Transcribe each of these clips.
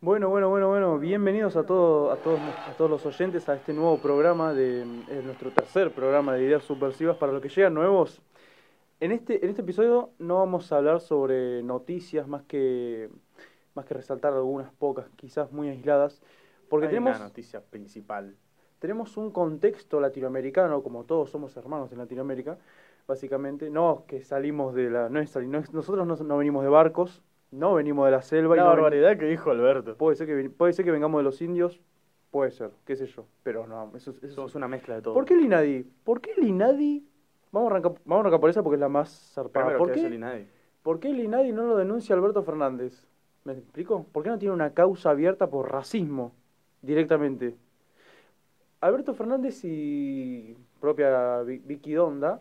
Bueno, bueno, bueno, bueno. Bienvenidos a, todo, a, todos, a todos los oyentes a este nuevo programa, de nuestro tercer programa de ideas subversivas. Para los que llegan nuevos, en este, en este episodio no vamos a hablar sobre noticias más que, más que resaltar algunas pocas, quizás muy aisladas. Porque Hay tenemos, una noticia principal. tenemos un contexto latinoamericano, como todos somos hermanos en Latinoamérica, básicamente. No que salimos de la. No es no es- nosotros no, no venimos de barcos, no venimos de la selva. y La no ven- barbaridad que dijo Alberto. Puede ser que puede ser que vengamos de los indios, puede ser, qué sé yo, pero no, eso, es- eso Somos es- una mezcla de todo. ¿Por qué el INADI? ¿Por qué el INADI? Vamos a arrancar, vamos a arrancar por esa porque es la más zarpada. ¿Por que es el qué, INADI. ¿Por qué el INADI no lo denuncia Alberto Fernández? ¿Me explico? ¿Por qué no tiene una causa abierta por racismo directamente? Alberto Fernández y propia Vi- Vicky Donda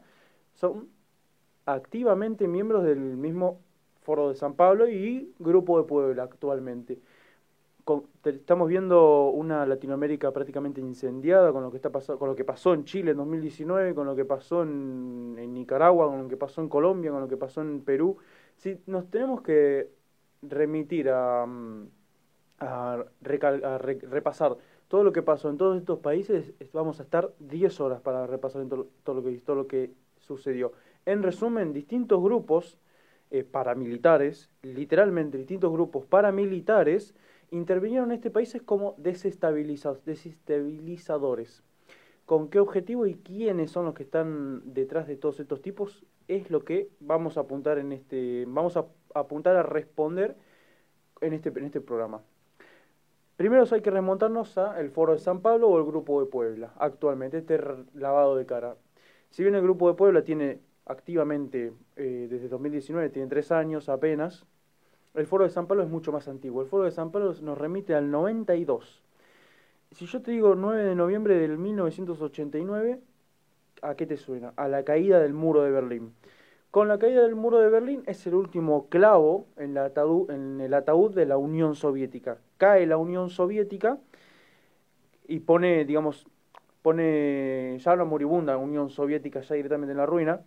son activamente miembros del mismo Foro de San Pablo y Grupo de Puebla actualmente. Estamos viendo una Latinoamérica prácticamente incendiada con lo que está pasando, con lo que pasó en Chile en 2019, con lo que pasó en, Nicaragua, con lo que pasó en Colombia, con lo que pasó en Perú. Si nos tenemos que remitir a, a, recal- repasar todo lo que pasó en todos estos países, es- vamos a estar 10 horas para repasar todo, todo lo que todo lo que sucedió. En resumen, distintos grupos eh, paramilitares, literalmente distintos grupos paramilitares, intervinieron en este país como desestabiliza- desestabilizadores. ¿Con qué objetivo y quiénes son los que están detrás de todos estos tipos? Es lo que vamos a apuntar en este, vamos a apuntar a responder en este, en este programa. Primero hay que remontarnos a el Foro de San Pablo o el Grupo de Puebla, actualmente, este lavado de cara. Si bien el Grupo de Puebla tiene activamente, eh, desde 2019, tiene tres años apenas, el Foro de San Pablo es mucho más antiguo. El Foro de San Pablo nos remite al 92. Si yo te digo 9 de noviembre del 1989, ¿a qué te suena? A la caída del muro de Berlín. Con la caída del muro de Berlín es el último clavo en, en el ataúd de la Unión Soviética. Cae la Unión Soviética y pone, digamos, pone ya la moribunda Unión Soviética ya directamente en la ruina,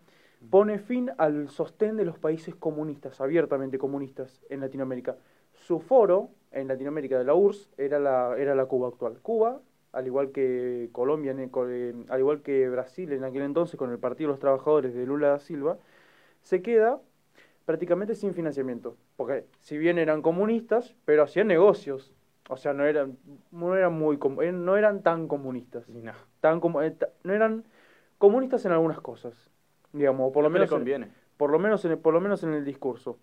pone fin al sostén de los países comunistas, abiertamente comunistas en Latinoamérica. Su foro en Latinoamérica de la URSS era la, era la Cuba actual. Cuba, al igual que Colombia, eh, al igual que Brasil en aquel entonces con el Partido de los Trabajadores de Lula da Silva, se queda prácticamente sin financiamiento. Porque si bien eran comunistas, pero hacían negocios. O sea, no eran, no eran, muy, eh, no eran tan comunistas. Ni nada. Tan eh, no eran comunistas en algunas cosas. Digamos, por lo le menos en- por lo menos en el, por lo menos en el discurso.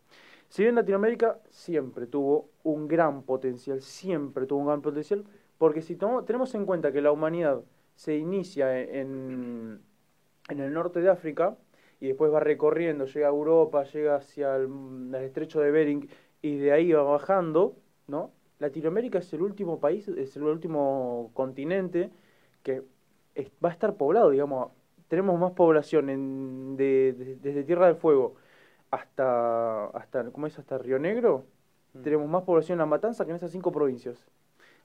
Si bien Latinoamérica siempre tuvo un gran potencial, siempre tuvo un gran potencial, porque si tomo- tenemos en cuenta que la humanidad se inicia en, en el norte de África y después va recorriendo, llega a Europa, llega hacia el, el estrecho de Bering y de ahí va bajando, ¿no? Latinoamérica es el último país, es el último continente que va a estar poblado, digamos, tenemos más población en, de, de- desde Tierra del Fuego hasta, hasta, ¿cómo es? Hasta Río Negro, Mm. tenemos más población en La Matanza que en esas cinco provincias.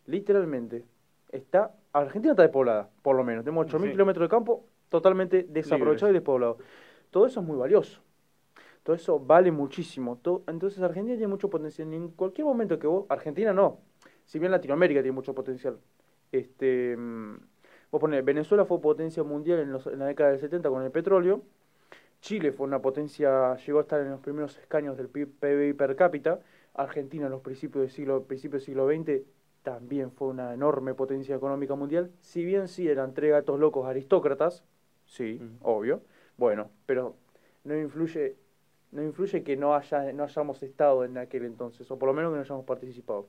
Literalmente. Está, Argentina está despoblada, por lo menos. Tenemos 8.000 Sí. kilómetros de campo totalmente desaprovechado y despoblado. Todo eso es muy valioso. Todo eso vale muchísimo. Todo- entonces Argentina tiene mucho potencial. En cualquier momento que vos, Argentina no, si bien Latinoamérica tiene mucho potencial. Este, mm, vos ponés, Venezuela fue potencia mundial en, los- en la década del 70 con el petróleo. Chile fue una potencia, llegó a estar en los primeros escaños del PIB PBI per cápita. Argentina en los principios del siglo, principios del siglo XX también fue una enorme potencia económica mundial. Si bien sí eran tres gatos locos aristócratas, sí, obvio. Bueno, pero no influye, no influye que no haya, no hayamos estado en aquel entonces, o por lo menos que no hayamos participado.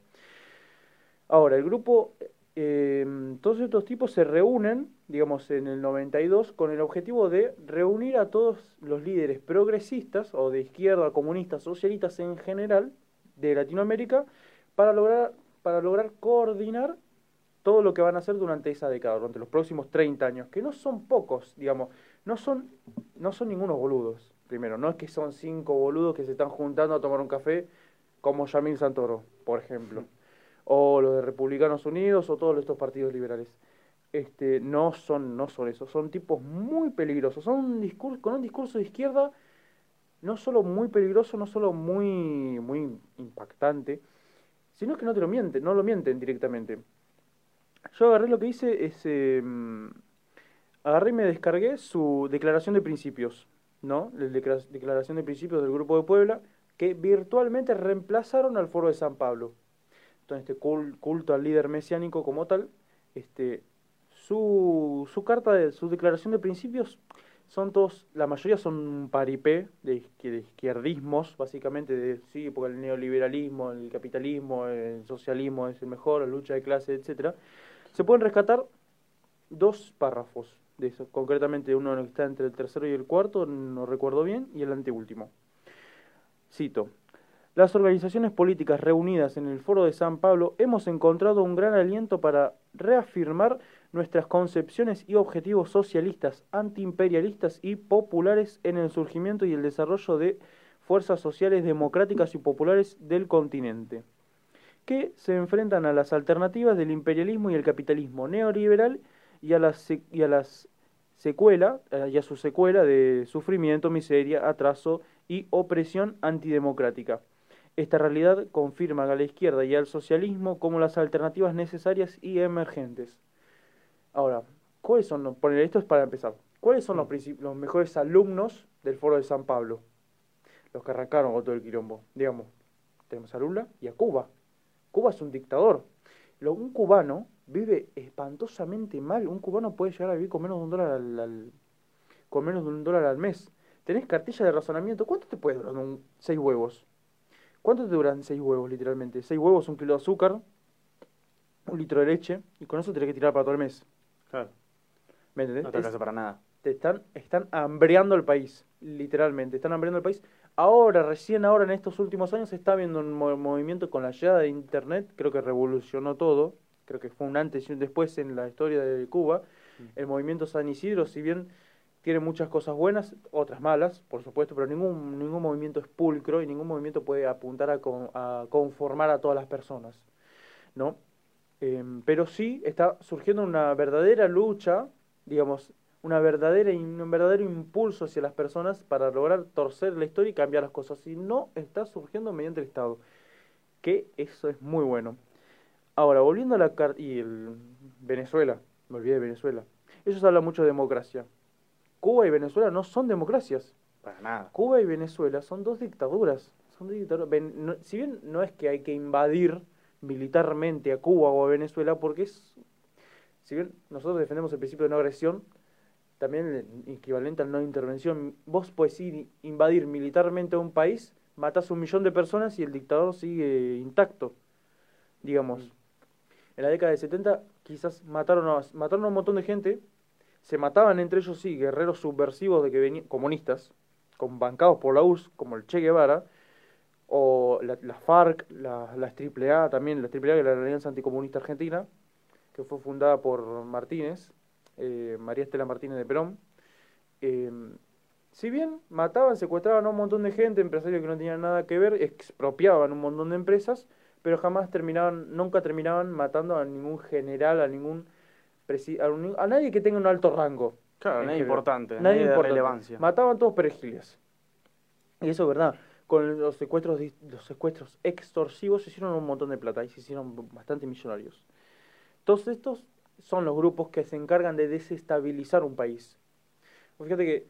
Ahora, el grupo, eh, todos estos tipos se reúnen, digamos, en el 92 con el objetivo de reunir a todos los líderes progresistas o de izquierda, comunistas, socialistas en general de Latinoamérica para lograr, para lograr coordinar todo lo que van a hacer durante esa década, durante los próximos 30 años, que no son pocos, digamos, no son, no son ningunos boludos, primero, no es que son cinco boludos que se están juntando a tomar un café como Yamil Santoro, por ejemplo, o los de Republicanos Unidos o todos estos partidos liberales. Este, no son, no son esos, son tipos muy peligrosos, son un discurso, con un discurso de izquierda no solo muy peligroso, no solo muy, muy impactante, Si no es que no te lo mienten, no lo mienten directamente. Yo agarré lo que hice es... em, agarré y me descargué su declaración de principios, ¿no? La declara- declaración de principios del Grupo de Puebla, que virtualmente reemplazaron al Foro de San Pablo. Entonces, este cul- culto al líder mesiánico como tal, este, su, su carta, de, su declaración de principios son todos, la mayoría son un paripé de izquierdismos, básicamente, de, sí, porque el neoliberalismo, el capitalismo, el socialismo es el mejor, la lucha de clase, etcétera. Se pueden rescatar dos párrafos de eso, concretamente uno que está entre el tercero y el cuarto, no recuerdo bien, y el anteúltimo. Cito. Las organizaciones políticas reunidas en el Foro de San Pablo hemos encontrado un gran aliento para reafirmar nuestras concepciones y objetivos socialistas, antiimperialistas y populares en el surgimiento y el desarrollo de fuerzas sociales democráticas y populares del continente, que se enfrentan a las alternativas del imperialismo y el capitalismo neoliberal y a las, y secuela, eh, y a su secuela de sufrimiento, miseria, atraso y opresión antidemocrática. Esta realidad confirma a la izquierda y al socialismo como las alternativas necesarias y emergentes. Ahora, ¿cuáles son los, poner esto es para empezar, ¿cuáles son los, princip- los mejores alumnos del Foro de San Pablo? Los que arrancaron con todo el quilombo. Digamos, tenemos a Lula y a Cuba. Cuba es un dictador. Lo- un cubano vive espantosamente mal. Un cubano puede llegar a vivir con menos de un dólar al, al- con menos de un dólar al mes. Tenés cartilla de razonamiento. ¿Cuánto te puede durar un, seis huevos? ¿Cuánto te duran seis huevos, literalmente? Seis huevos, un kilo de azúcar, un litro de leche, y con eso tenés que tirar para todo el mes. Claro. ¿Me entendés? No te alcanza para nada. te están, están hambreando el país, literalmente, están hambreando el país. Ahora, recién ahora, en estos últimos años, se está viendo un mo- movimiento con la llegada de Internet, creo que revolucionó todo, creo que fue un antes y un después en la historia de Cuba. El movimiento San Isidro, si bien tiene muchas cosas buenas, otras malas, por supuesto, pero ningún, ningún movimiento es pulcro y ningún movimiento puede apuntar a, con- a conformar a todas las personas, ¿no? Em, pero sí está surgiendo una verdadera lucha, digamos, una verdadera, un verdadero impulso hacia las personas para lograr torcer la historia y cambiar las cosas. Y no está surgiendo mediante el Estado, que eso es muy bueno. Ahora, volviendo a la carta... Y el Venezuela, me olvidé de Venezuela. Ellos hablan mucho de democracia. Cuba y Venezuela no son democracias. Para nada. Cuba y Venezuela son dos dictaduras. Son dos dictaduras. Ven- no- si bien no es que hay que invadir militarmente a Cuba o a Venezuela, porque es. Si bien nosotros defendemos el principio de no agresión, también el equivalente al no intervención. Vos podés ir invadir militarmente a un país, matás a un millón de personas y el dictador sigue intacto. Digamos. En la década de 70 quizás mataron a, mataron a un montón de gente, se mataban entre ellos, sí, guerreros subversivos de que venían, comunistas, con bancados por la URSS, como el Che Guevara, o la, la FARC, la, las AAA también, la AAA que es la Alianza Anticomunista Argentina, que fue fundada por Martínez, eh, María Estela Martínez de Perón. Eh, si bien mataban, secuestraban a un montón de gente, empresarios que no tenían nada que ver, expropiaban un montón de empresas, pero jamás terminaban, nunca terminaban matando a ningún general, a ningún a, un- a nadie que tenga un alto rango. Claro, nadie importante, Nadie nadie, de importante. relevancia. Mataban todos perejiles. Y eso es verdad. Con los secuestros, los secuestros extorsivos se hicieron un montón de plata y se hicieron bastante millonarios. Todos estos son los grupos que se encargan de desestabilizar un país. Fíjate que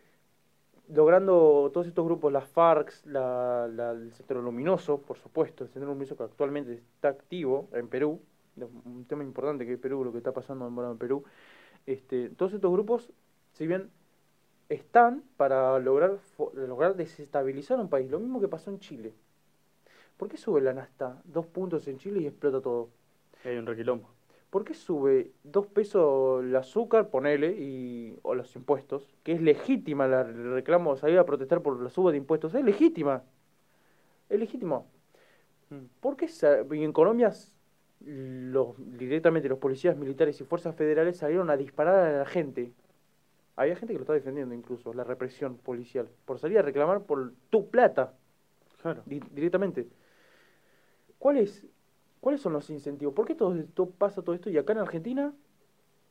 logrando todos estos grupos, las FARC, la, la- el Centro Luminoso, por supuesto, el Centro Luminoso que actualmente está activo en Perú, un tema importante que es Perú, lo que está pasando en Perú, este, todos estos grupos, si bien están para lograr, lograr desestabilizar un país, lo mismo que pasó en Chile. ¿Por qué sube la nafta dos puntos en Chile y explota todo? Hay un requilombo. ¿Por qué sube dos pesos el azúcar, ponele, y, o los impuestos? Que es legítima la el reclamo, salir a protestar por la suba de impuestos. Es legítima. Es legítimo. Mm. ¿Por qué y en Colombia los, directamente los policías militares y fuerzas federales salieron a disparar a la gente? Había gente que lo estaba defendiendo incluso, la represión policial, por salir a reclamar por tu plata Claro. di- directamente. ¿Cuáles, ¿Cuáles son los incentivos? ¿Por qué todo esto pasa todo esto y acá en Argentina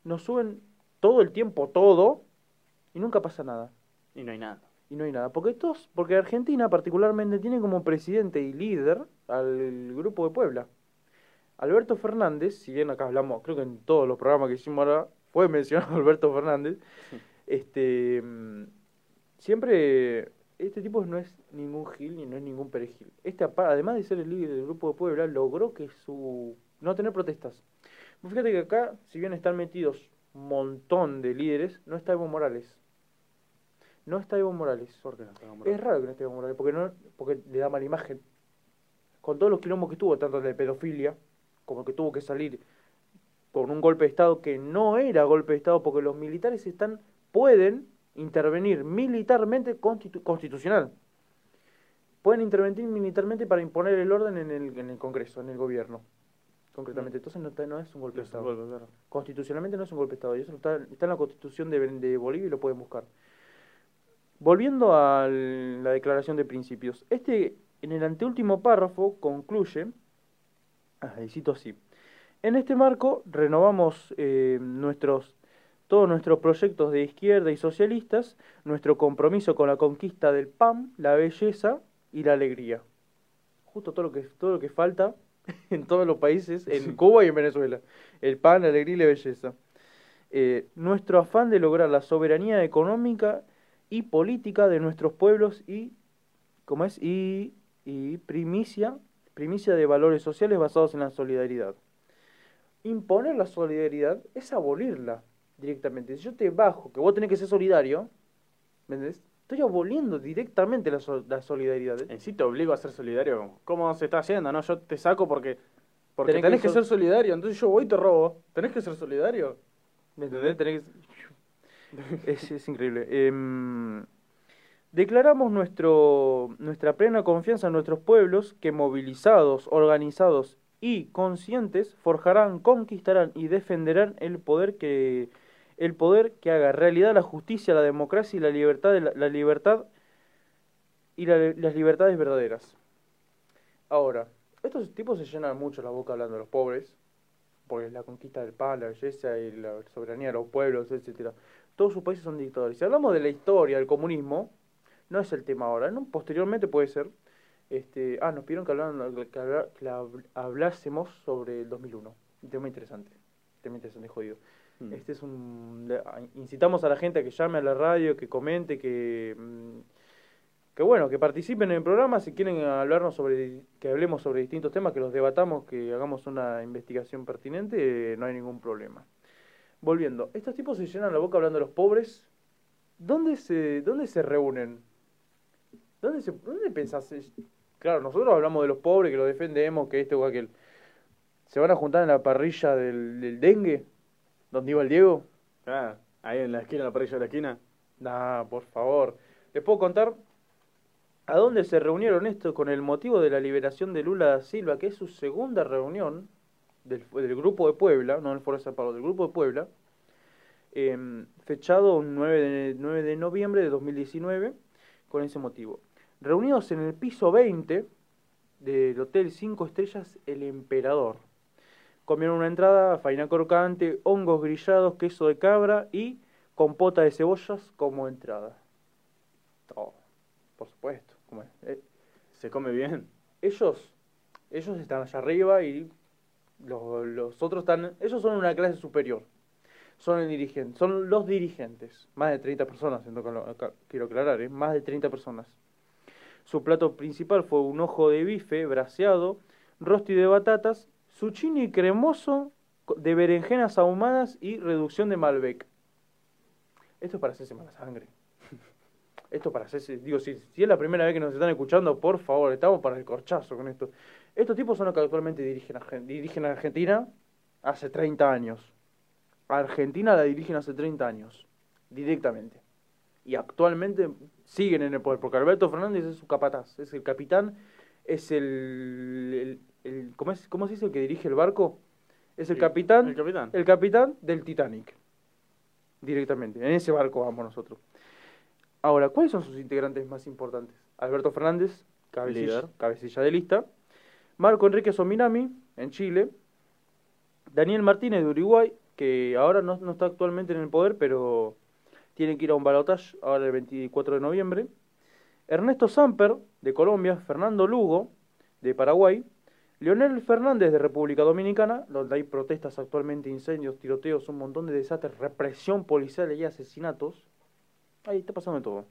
nos suben todo el tiempo todo y nunca pasa nada? Y no hay nada. Y no hay nada. Porque estos, porque Argentina particularmente tiene como presidente y líder al grupo de Puebla. Alberto Fernández, si bien acá hablamos, creo que en todos los programas que hicimos ahora fue mencionado Alberto Fernández, este mm, siempre este tipo no es ningún Gil ni no es ningún perejil. Este, además de ser el líder del grupo de Puebla, logró que su no tener protestas. Fíjate que acá, si bien están metidos un montón de líderes, no está Evo Morales. No está Evo Morales. ¿Por qué no está Es nombrado? raro que no esté Evo Morales, porque, no, porque le da mala imagen. Con todos los quilombos que tuvo, tanto de pedofilia, como que tuvo que salir con un golpe de Estado que no era golpe de Estado, porque los militares están pueden intervenir militarmente constitu- constitucional. Pueden intervenir militarmente para imponer el orden en el, en el Congreso, en el gobierno. Concretamente, entonces no, es un golpe de Estado. golpe, claro. Constitucionalmente no es un golpe de Estado, y eso está, está en la Constitución de, de Bolivia y lo pueden buscar. Volviendo a la declaración de principios, este en el anteúltimo párrafo concluye, ah, y cito así, en este marco renovamos eh, nuestros todos nuestros proyectos de izquierda y socialistas, nuestro compromiso con la conquista del PAN, la belleza y la alegría. Justo todo lo que todo lo que falta en todos los países, en Cuba y en Venezuela. El pan, la alegría y la belleza. Eh, nuestro afán de lograr la soberanía económica y política de nuestros pueblos y, ¿cómo es? Y, y primicia, primicia de valores sociales basados en la solidaridad. Imponer la solidaridad es abolirla directamente. Si yo te bajo que vos tenés que ser solidario, ¿me entendés? Estoy aboliendo directamente la, so- la solidaridad. ¿eh? En sí te obligo a ser solidario. ¿Cómo se está haciendo? No, yo te saco porque, porque Tenés tenés, que que, ser- solidario. Entonces yo voy y te robo. ¿Tenés que ser solidario? ¿Me entendés? Tenés que- Es, es increíble. Em, declaramos nuestro, nuestra plena confianza en nuestros pueblos que movilizados, organizados y conscientes forjarán, conquistarán y defenderán el poder que el poder que haga realidad la justicia, la democracia y la libertad, la, libertad y la- las libertades verdaderas. Ahora, estos tipos se llenan mucho la boca hablando de los pobres, porque es la conquista del pan, la belleza y la soberanía de los pueblos, etcétera. Todos sus países son dictadores. Si hablamos de la historia del comunismo, no es el tema ahora, ¿no? Posteriormente puede ser. Este, ah, nos pidieron que, hablaran- que, hablásemos sobre el 2001. Un tema interesante. Un tema interesante, jodido. Mm. Este es un incitamos a la gente a que llame a la radio, que comente, que mm, que bueno, que participen en el programa, si quieren hablarnos sobre que hablemos sobre distintos temas, que los debatamos, que hagamos una investigación pertinente, eh, no hay ningún problema. Volviendo, estos tipos se llenan la boca hablando de los pobres. ¿Dónde se dónde se reúnen? ¿Dónde se dónde pensás? Claro, nosotros hablamos de los pobres, que los defendemos, que este o aquel. ¿Se van a juntar en la parrilla del, del dengue? ¿Donde iba el Diego? Ah, ahí en la esquina, en la parrilla de la esquina. Nah, por favor. ¿Les puedo contar a dónde se reunieron esto con el motivo de la liberación de Lula da Silva, que es su segunda reunión del, del Grupo de Puebla, no del Foro de Sao Paulo, del Grupo de Puebla, em, fechado un 9 de, 9 de noviembre de 2019, con ese motivo. Reunidos en el piso 20 del Hotel 5 Estrellas El Emperador. Comieron una entrada, faina crocante, hongos grillados, queso de cabra y compota de cebollas como entrada. Oh, por supuesto. como es. Eh, Se come bien. ellos, ellos están allá arriba y los, los otros están, ellos son una clase superior. Son el dirigente, son los dirigentes. Más de 30 personas, quiero aclarar, ¿eh? más de 30 personas. Su plato principal fue un ojo de bife braseado, rosti de batatas, zucchini cremoso de berenjenas ahumadas y reducción de Malbec. Esto es para hacerse mala sangre. Esto para hacerse, digo, si, si es la primera vez que nos están escuchando, por favor, estamos para el corchazo con esto. Estos tipos son los que actualmente dirigen, dirigen a Argentina hace 30 años. Argentina la dirigen hace 30 años, directamente. Y actualmente siguen en el poder, porque Alberto Fernández es su capataz, es el capitán, es el, el, el- ¿cómo, es, ¿cómo se dice el que dirige el barco? Es el capitán, el capitán. el capitán del Titanic. Directamente, en ese barco vamos nosotros. Ahora, ¿cuáles son sus integrantes más importantes? Alberto Fernández, cabecilla, cabecilla de lista. Marco Enrique Sominami, en Chile. Daniel Martínez de Uruguay, que ahora no, no está actualmente en el poder, pero tiene que ir a un balotaje ahora el 24 de noviembre. Ernesto Samper, de Colombia. Fernando Lugo, de Paraguay. Leonel Fernández de República Dominicana, donde hay protestas actualmente, incendios, tiroteos, un montón de desastres, represión policial y asesinatos. Ahí está pasando todo.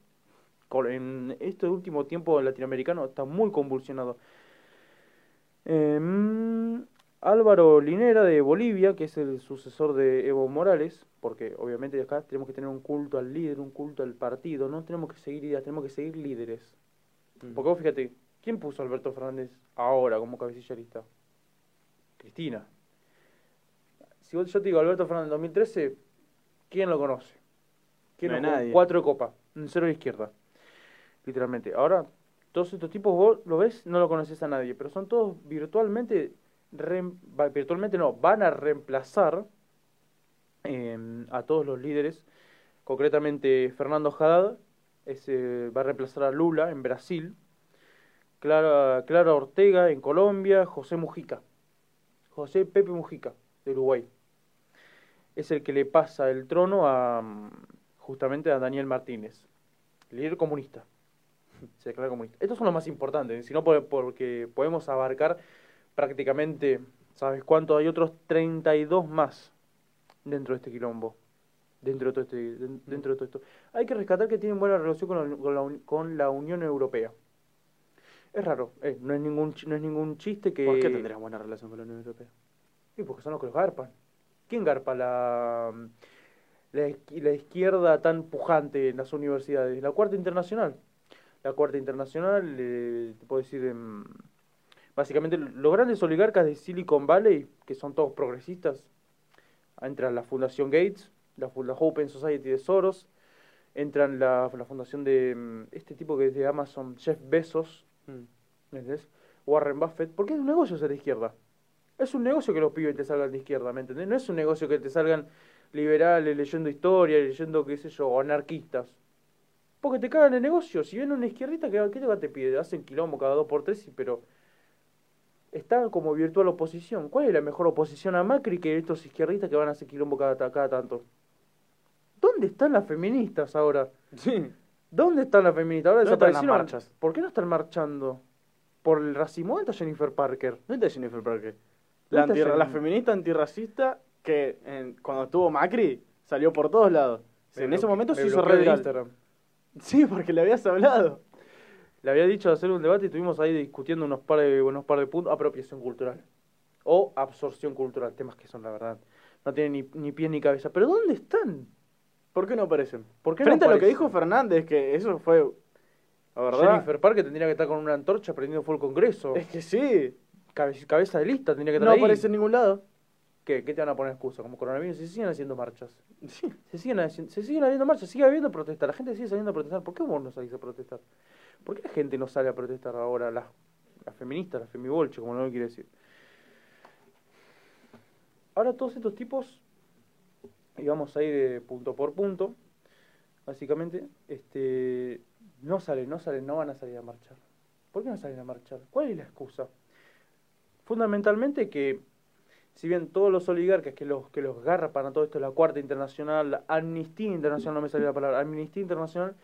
En este último tiempo latinoamericano está muy convulsionado. Em, Álvaro Linera de Bolivia, que es el sucesor de Evo Morales, porque obviamente acá tenemos que tener un culto al líder, un culto al partido, no tenemos que seguir ideas, tenemos que seguir líderes. Mm. Porque vos fíjate, ¿quién puso a Alberto Fernández ahora como cabecillarista? Cristina. Si yo te digo Alberto Fernández 2013, ¿quién lo conoce? ¿Quién no nadie. Cuatro de copa, un cero de izquierda. Literalmente. Ahora, todos estos tipos vos lo ves, no lo conoces a nadie, pero son todos virtualmente virtualmente no, van a reemplazar em, a todos los líderes, concretamente Fernando Haddad va a reemplazar a Lula en Brasil, Clara, Clara Ortega en Colombia, José Mujica, José Pepe Mujica de Uruguay. Es el que le pasa el trono a justamente a Daniel Martínez, líder comunista. Se declara comunista. Estos son los más importantes, sino porque podemos abarcar prácticamente, ¿sabes cuánto? Hay otros 32 más dentro de este quilombo. Dentro de todo, este, dentro de todo esto. Hay que rescatar que tienen buena relación con la, con la, con la Unión Europea. Es raro, eh, no, es ningún, no es ningún chiste que... ¿Por qué tendrías buena relación con la Unión Europea? Y porque son los que los garpan. ¿Quién garpa la, la, la izquierda tan pujante en las universidades? La Cuarta Internacional. La Cuarta Internacional, eh, te puedo decir... En, básicamente los grandes oligarcas de Silicon Valley, que son todos progresistas, entran la Fundación Gates, la, Open Society de Soros, entran la, la fundación de mm, este tipo que es de Amazon, Jeff Bezos, mm. Warren Buffett, porque es un negocio ser de izquierda. Es un negocio que los pibes te salgan de izquierda, ¿me entendés? No es un negocio que te salgan liberales, leyendo historia, leyendo, qué sé yo, anarquistas. Porque te cagan el negocio. Si viene una izquierdita, ¿qué, qué te pide? Hacen quilombo cada dos por tres, pero está como virtual oposición. ¿Cuál es la mejor oposición a Macri que estos izquierdistas que van a hacer quilombo cada, cada tanto? ¿Dónde están las feministas ahora? Sí. ¿Dónde están las feministas? Ahora desaparecieron. Las marchas? ¿Por qué no están marchando? ¿Por el racismo? ¿Dónde está Jennifer Parker? ¿Dónde está Jennifer Parker? La, la feminista antirracista que cuando estuvo Macri salió por todos lados. en ese momento se hizo red Instagram. Sí, porque le habías hablado le había dicho de hacer un debate y estuvimos ahí discutiendo unos par de, unos par de puntos, apropiación cultural o absorción cultural, temas que son la verdad, no tienen ni, ni pie ni cabeza. Pero ¿dónde están? ¿Por qué no aparecen? ¿Por qué Frente a lo que dijo Fernández, que eso fue... La verdad, Jennifer Parker tendría que estar con una antorcha prendiendo fuego el Congreso. Es que sí. cabeza de lista tendría que estar No aparece en ningún lado. ¿Qué? ¿Qué te van a poner excusa? Como coronavirus, se siguen haciendo marchas. Sí. Se siguen, se siguen haciendo marchas, sigue habiendo protestas. La gente sigue saliendo a protestar. ¿Por qué vos no salís a protestar? ¿Por qué la gente no sale a protestar ahora? Las, feministas, las femibolches, como no lo quiere decir. Ahora todos estos tipos, y vamos a ir de punto por punto, básicamente, este, no salen, no salen, no van a salir a marchar. ¿Por qué no salen a marchar? ¿Cuál es la excusa? Fundamentalmente que, si bien todos los oligarcas que los, que los garpan a todo esto, la Cuarta Internacional, la Amnistía Internacional, no me sale la palabra, Amnistía Internacional,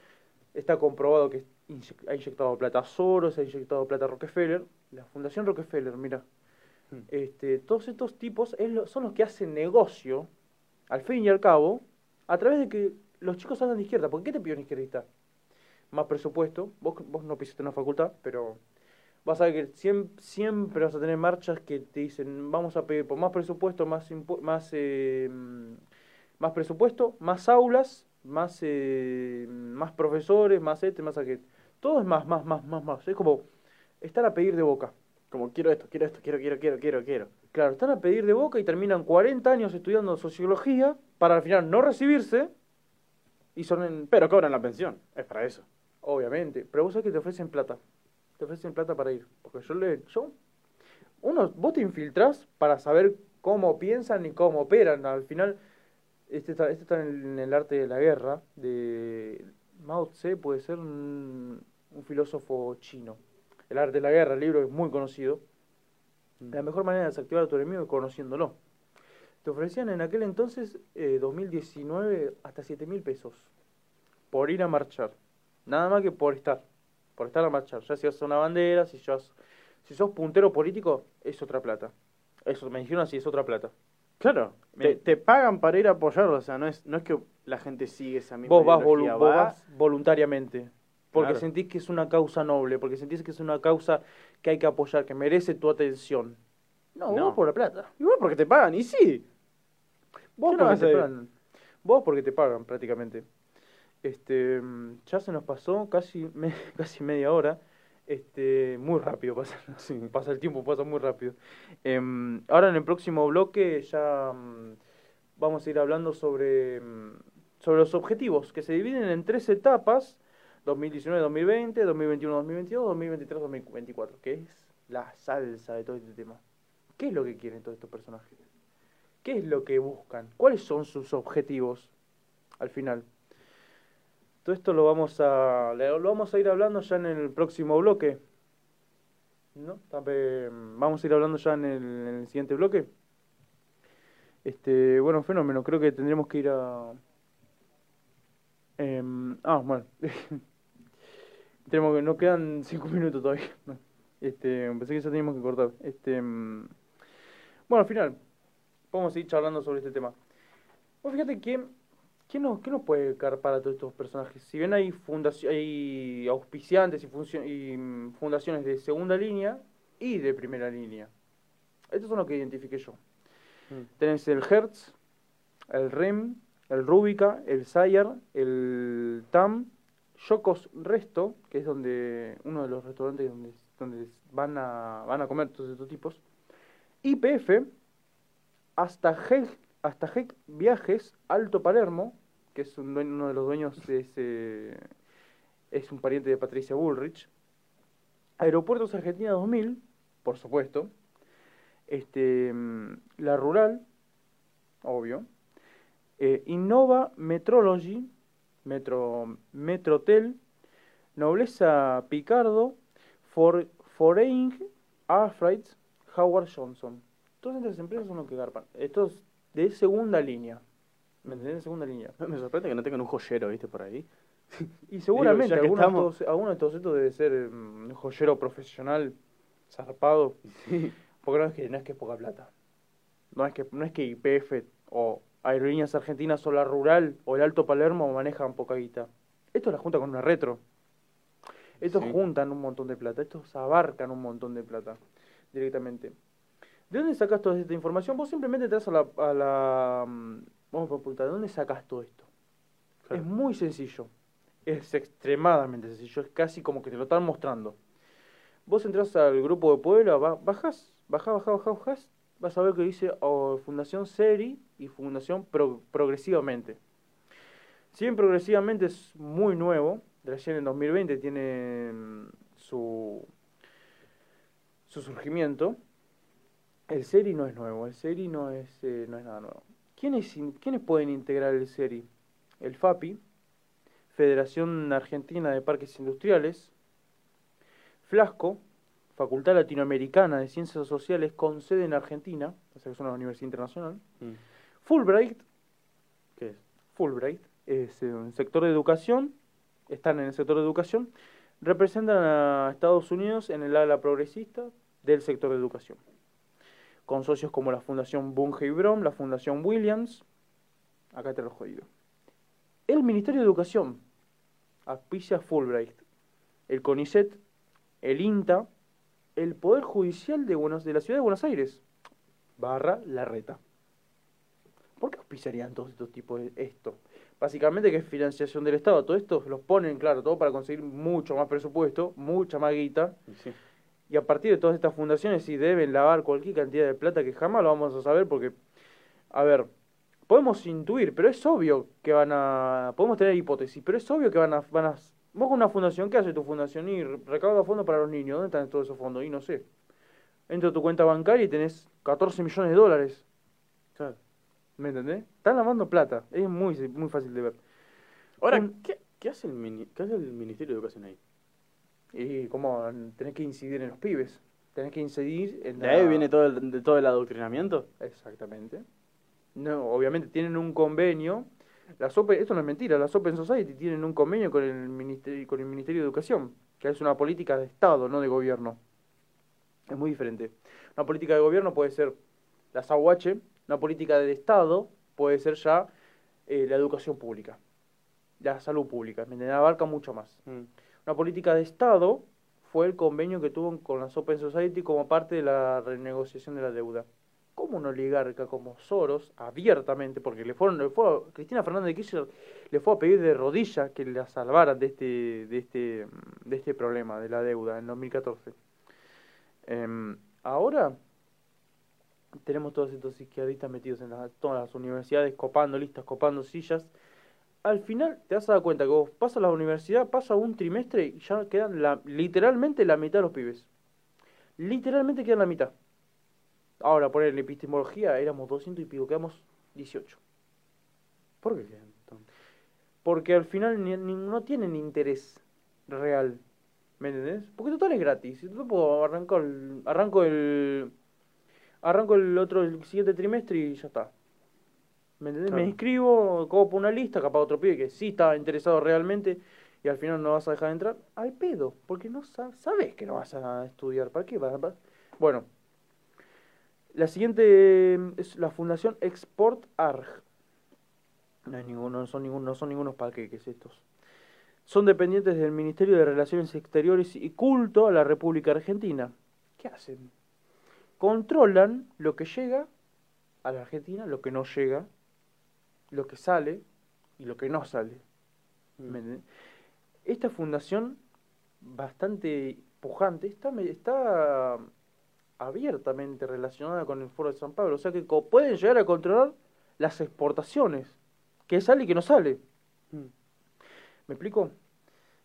está comprobado que ha inyectado plata Soros, ha inyectado plata Rockefeller, la Fundación Rockefeller, mira, hmm. este, todos estos tipos son los que hacen negocio, al fin y al cabo, a través de que los chicos salgan de izquierda. ¿Por qué te pido un izquierdista? Más presupuesto, vos, vos no pisaste en la facultad, pero vas a ver que siempre, siempre, vas a tener marchas que te dicen, vamos a pedir por más presupuesto, más, más, eh, más presupuesto, más aulas, más, eh, más profesores, más este, más aquel. Todo es más, más, más, más, más. Es como estar a pedir de boca. Como quiero esto, quiero esto, quiero, quiero, quiero, quiero, quiero. Claro, están a pedir de boca y terminan 40 años estudiando sociología para al final no recibirse y son en... Pero cobran la pensión, es para eso. Obviamente, pero vos sabés que te ofrecen plata. Te ofrecen plata para ir. Porque yo le... Yo, uno, vos te infiltrás para saber cómo piensan y cómo operan. Al final, este está, este está en el arte de la guerra, de Mao Tse puede ser un, filósofo chino. El arte de la guerra, el libro es muy conocido. Mm. La mejor manera de desactivar a tu enemigo es conociéndolo. Te ofrecían en aquel entonces, 2019, eh, hasta 7 mil pesos por ir a marchar. Nada más que por estar. Por estar a marchar. Ya si a una bandera, si, Si sos puntero político, es otra plata. Eso me dijeron así, es otra plata. Claro, te, pagan para ir a apoyarlo, o sea, no es, no es que la gente sigue esa misma vos vas, vos vas voluntariamente, porque sentís que es una causa noble, porque sentís que es una causa que hay que apoyar, que merece tu atención. No, vos por la plata. Igual porque te pagan, y sí. Vos porque te pagan. Vos porque te pagan, prácticamente. Este, ya se nos pasó casi, casi media hora. Este, muy rápido pasa, pasa el tiempo, pasa muy rápido. Em, ahora en el próximo bloque ya mm, vamos a ir hablando sobre, mm, sobre los objetivos, que se dividen en tres etapas, 2019-2020, 2021-2022, 2023-2024, que es la salsa de todo este tema. ¿Qué es lo que quieren todos estos personajes? ¿Qué es lo que buscan? ¿Cuáles son sus objetivos al final? Todo esto lo vamos a lo vamos a ir hablando ya en el próximo bloque. ¿No? Vamos a ir hablando ya en el, siguiente bloque. Este, bueno, fenómeno, creo que tendremos que ir a em, ah, bueno. Tenemos que nos quedan cinco minutos todavía. Este, pensé que ya teníamos que cortar. Este, em, bueno, al final vamos a ir charlando sobre este tema. Bueno, fíjate que ¿Qué nos, ¿Qué nos puede carpar a todos estos personajes? Si bien hay, hay auspiciantes y, y mm, fundaciones de segunda línea y de primera línea. Estos son los que identifiqué yo. Mm. Tenés el Hertz, el REM, el Rubica, el Sayer, el TAM, Yocos Resto, que es donde uno de los restaurantes donde, donde van, a, van a comer todos estos tipos, IPF, hasta Health hasta Heck Viajes Alto Palermo, que es uno de los dueños de ese, es un pariente de Patricia Bullrich. Aeropuertos Argentina 2000, por supuesto. Este, la Rural, obvio. Eh, Innova Metrology, Metro, Metrotel, Nobleza Picardo, For, Foreign Airfreight, Howard Johnson. Todas estas empresas son los que garpan. Estos de segunda línea. ¿Me entendés? De segunda línea. Me sorprende que no tengan un joyero, ¿viste? Por ahí. y seguramente alguno, estamos... de estos, de debe ser mm, un joyero profesional, zarpado. Porque no es, que, no es que es poca plata. No es que, no es que IPF o Aerolíneas Argentinas o la Rural o el Alto Palermo manejan poca guita. Esto la junta con una retro. Estos juntan un montón de plata. Estos abarcan un montón de plata directamente. ¿De dónde sacas toda esta información? Vos simplemente entras a la... A la mm, vamos a preguntar, ¿de dónde sacas todo esto? Es muy sencillo. Es extremadamente sencillo. Es casi como que te lo están mostrando. Vos entras al grupo de Puebla, bajas, bajas, bajas, bajas, bajas, vas a ver que dice oh, Fundación Seri y Fundación Progresivamente. Si bien progresivamente es muy nuevo, recién en 2020 tiene mm, su, su surgimiento, el SERI no es nuevo, el SERI no es, eh, no es nada nuevo. ¿Quiénes, ¿Quiénes pueden integrar el SERI? El FAPI, Federación Argentina de Parques Industriales, Flasco, Facultad Latinoamericana de Ciencias Sociales con sede en Argentina, o sea que es una universidad internacional, mm. Fulbright, ¿qué es? Fulbright, es un sector de educación, están en el sector de educación, representan a Estados Unidos en el ala progresista del sector de educación con socios como la Fundación Bunge y Brom, la Fundación Williams, acá te lo jodido. El Ministerio de Educación, auspicia Fulbright, el CONICET, el INTA, el Poder Judicial de, Buenos, de la Ciudad de Buenos Aires, barra la reta. ¿Por qué auspiciarían todos estos tipos de esto? Básicamente que es financiación del Estado. Todo esto los ponen, claro, todo para conseguir mucho más presupuesto, mucha más guita. Sí y a partir de todas estas fundaciones si deben lavar cualquier cantidad de plata que jamás lo vamos a saber porque, a ver, podemos intuir, pero es obvio que van a, podemos tener hipótesis, pero es obvio que van a, van a, vos con una fundación, ¿qué hace tu fundación? Y recauda fondos para los niños, ¿dónde están todos esos fondos? Y no sé. Entra a tu cuenta bancaria y tenés 14 millones de dólares. ¿Me entendés? Están lavando plata, es muy, muy fácil de ver. Ahora, ¿qué, qué, hace el, ¿qué hace el Ministerio de Educación ahí? Y como tenés que incidir en los pibes. Tenés que incidir en... ¿De ahí viene todo el, todo el adoctrinamiento? Exactamente. No, obviamente tienen un convenio. Las esto no es mentira, las Open Society tienen un convenio con el, ministerio, con el Ministerio de Educación, que es una política de Estado, no de gobierno. Es muy diferente. Una política de gobierno puede ser la SAUH, una política del Estado puede ser ya eh, la educación pública, la salud pública, me abarca mucho más. Mm. Una política de Estado fue el convenio que tuvo con la Open Society como parte de la renegociación de la deuda. ¿Cómo un oligarca como Soros, abiertamente, porque le fueron, le fue Cristina Fernández de Kirchner le fue a pedir de rodillas que la salvaran de este, de este, de este problema de la deuda en 2014? Em, ahora tenemos todos estos izquierdistas metidos en todas las universidades, copando listas, copando sillas. Al final te vas a dar cuenta que vos pasas la universidad, pasa un trimestre y ya quedan la, literalmente la mitad de los pibes. Literalmente quedan la mitad. Ahora, por la epistemología éramos 200 y pico, quedamos 18. ¿Por qué quedan Porque al final ni, no tienen interés real. ¿Me entendés? Porque total es gratis. Yo puedo arrancar arranco el arranco el otro, el siguiente trimestre y ya está. ¿Me entendés? Me inscribo, copo una lista, capaz otro pibe que sí está interesado realmente y al final no vas a dejar de entrar, al pedo, porque no sabes que no vas a estudiar. ¿Para qué? Bueno, la siguiente es la Fundación Export ARG. No, ninguno, no son ninguno, no son ningunos paquetes estos. Son dependientes del Ministerio de Relaciones Exteriores y culto a la República Argentina. ¿Qué hacen? controlan lo que llega a la Argentina, lo que no llega, lo que sale y lo que no sale. Mm. Esta fundación, bastante pujante, está, está abiertamente relacionada con el Foro de San Pablo. O sea que pueden llegar a controlar las exportaciones, que sale y que no sale. Mm. ¿Me explico?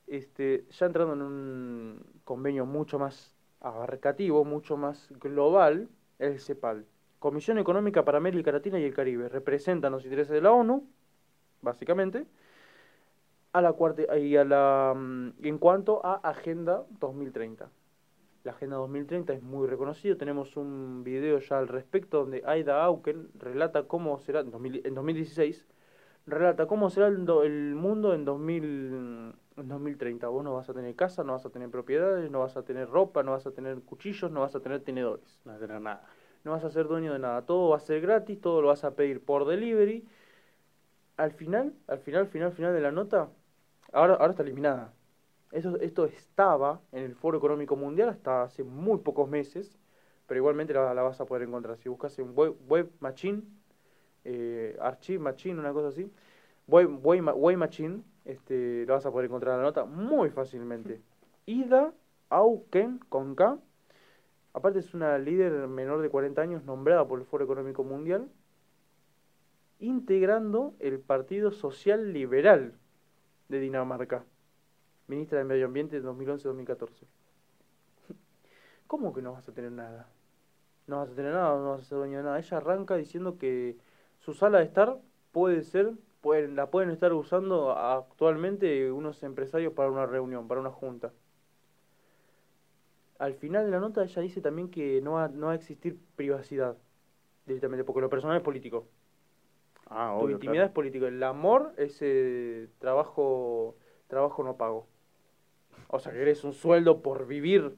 Este, ya entrando en un convenio mucho más abarcativo, mucho más global, el CEPAL. Comisión Económica para América Latina y el Caribe. Representan los intereses de la ONU, básicamente, a la cuarta, y a la, mm, en cuanto a Agenda 2030. La Agenda 2030 es muy reconocida, tenemos un video ya al respecto donde Aida Auken relata cómo será, en, 2016, relata cómo será el, mundo en 2000, en 2030 vos no vas a tener casa, no vas a tener propiedades, no vas a tener ropa, no vas a tener cuchillos, no vas a tener tenedores. No vas a tener nada. No vas a ser dueño de nada. Todo va a ser gratis, todo lo vas a pedir por delivery. Al final, al final, final, final de la nota, ahora, ahora está eliminada. Esto, esto estaba en el Foro Económico Mundial hasta hace muy pocos meses, pero igualmente la, vas a poder encontrar. Si buscas en Web, web Machine, eh, Archive Machine, una cosa así, Web, web Machine, este, lo vas a poder encontrar la nota muy fácilmente. Ida Auken con K. Aparte es una líder menor de 40 años nombrada por el Foro Económico Mundial, integrando el Partido Social Liberal de Dinamarca, ministra de Medio Ambiente de 2011-2014. ¿Cómo que no vas a tener nada? No vas a tener nada, no vas a ser dueño de nada. Ella arranca diciendo que su sala de estar puede ser pueden, la pueden estar usando actualmente unos empresarios para una reunión, para una junta. Al final de la nota ella dice también que no va, no va a existir privacidad directamente, porque lo personal es político. Ah, tu intimidad es político. El amor es eh, trabajo, trabajo no pago. O sea, que eres un sueldo por vivir.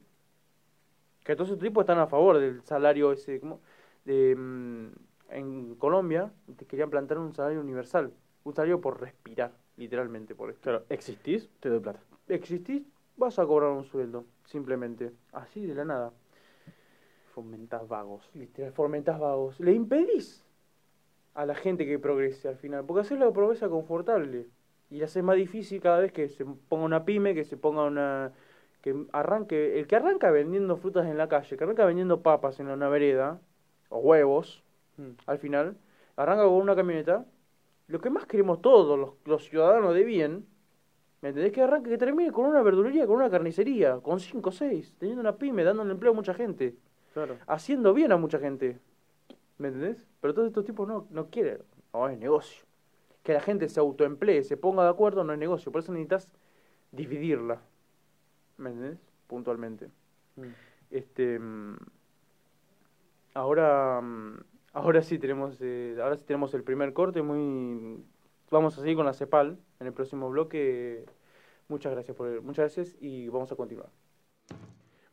Que todos estos tipos están a favor del salario ese. como De, mm, en Colombia te querían plantar un salario universal un salario por respirar, literalmente por esto. Claro, existís, te doy plata. Existís, vas a cobrar un sueldo, simplemente. Así de la nada. Fomentás vagos. Literal, fomentás vagos. Le impedís a la gente que progrese al final, porque hacer la progresa confortable. Y la haces más difícil cada vez que se ponga una pyme, que se ponga una... que arranque... El que arranca vendiendo frutas en la calle, que arranca vendiendo papas en una vereda, o huevos, mm. al final, arranca con una camioneta lo que más queremos todos los, ciudadanos de bien, ¿me entendés? Que arranque, que termine con una verdulería, con una carnicería, con cinco o seis, teniendo una pyme, dándole empleo a mucha gente. Claro. Haciendo bien a mucha gente. ¿Me entendés? Pero todos estos tipos no, no quieren. No, es negocio. Que la gente se autoemplee, se ponga de acuerdo, no es negocio. Por eso necesitas dividirla. ¿Me entendés? Puntualmente. Mm. Este. Mm, ahora. Mm, Ahora sí tenemos, eh, ahora sí tenemos el primer corte, muy vamos a seguir con la CEPAL en el próximo bloque. Muchas gracias por muchas gracias y vamos a continuar.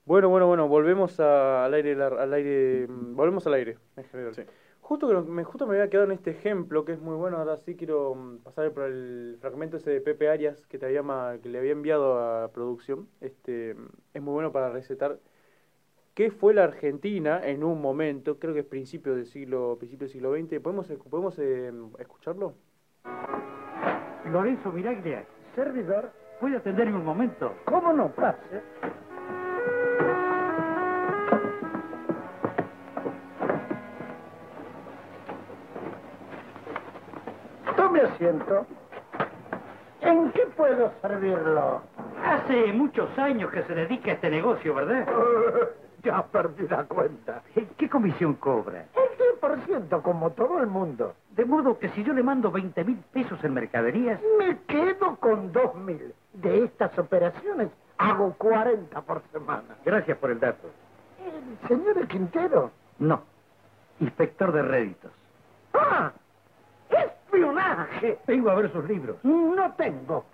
Bueno, bueno, bueno, volvemos al aire, al aire, mm, volvemos al aire en general. Justo que me, justo me había quedado en este ejemplo que es muy bueno. Ahora sí quiero mm, pasar por el fragmento ese de Pepe Arias que te había que le había enviado a producción. Este mm, es muy bueno para recetar qué fue la Argentina en un momento. Creo que es principio del siglo, principio del siglo XX. Podemos, podemos eh, escucharlo. Lorenzo Miraglia, servidor, puede atender en un momento. ¿Cómo no pase? Tome asiento. ¿En qué puedo servirlo? Hace muchos años que se dedica a este negocio, ¿verdad? ya perdí la cuenta. ¿Qué comisión cobra? El 10%, como todo el mundo. De modo que si yo le mando 20 mil pesos en mercaderías... Me quedo con 2 mil. De estas operaciones hago 40 por semana. Gracias por el dato. ¿El señor Quintero? No. Inspector de réditos. ¡Ah! ¡Espionaje! Vengo a ver sus libros. No tengo.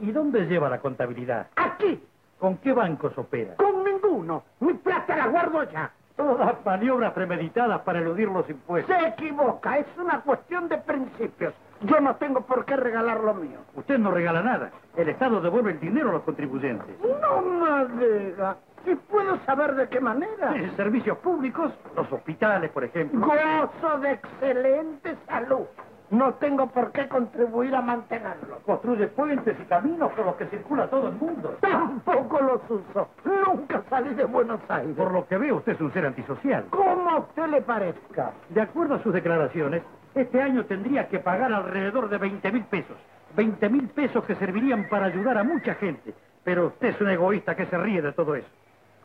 ¿Y dónde lleva la contabilidad? Aquí. ¿Con qué bancos opera? Con ninguno. Mi plata la guardo ya. Todas maniobras premeditadas para eludir los impuestos. Se equivoca, es una cuestión de principios. Yo no tengo por qué regalar lo mío. Usted no regala nada. El Estado devuelve el dinero a los contribuyentes. No me diga. ¿Y puedo saber de qué manera? En servicios públicos, los hospitales, por ejemplo. Gozo de excelente salud. No tengo por qué contribuir a mantenerlo. Construye puentes y caminos por los que circula todo el mundo. Tampoco los uso. Nunca salí de Buenos Aires. Por lo que veo, usted es un ser antisocial. Como a usted le parezca. De acuerdo a sus declaraciones, este año tendría que pagar alrededor de 20 mil pesos. 20 mil pesos que servirían para ayudar a mucha gente. Pero usted es un egoísta que se ríe de todo eso.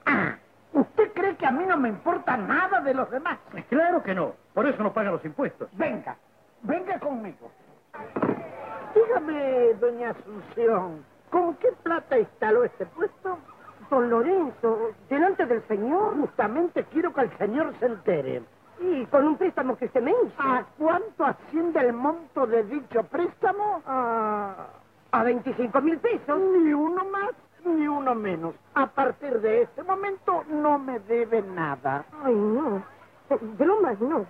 Ah, ¿Usted cree que a mí no me importa nada de los demás? Claro que no. Por eso no paga los impuestos. Venga, Venga conmigo. Dígame, doña Asunción, ¿con qué plata instaló este puesto? Don Lorenzo, delante del señor. Justamente quiero que el señor se entere. ¿Y con un préstamo que se me hizo? ¿A cuánto asciende el monto de dicho préstamo? A, a 25 mil pesos. Ni uno más, ni uno menos. A partir de este momento no me debe nada. Ay, no. Bromas no.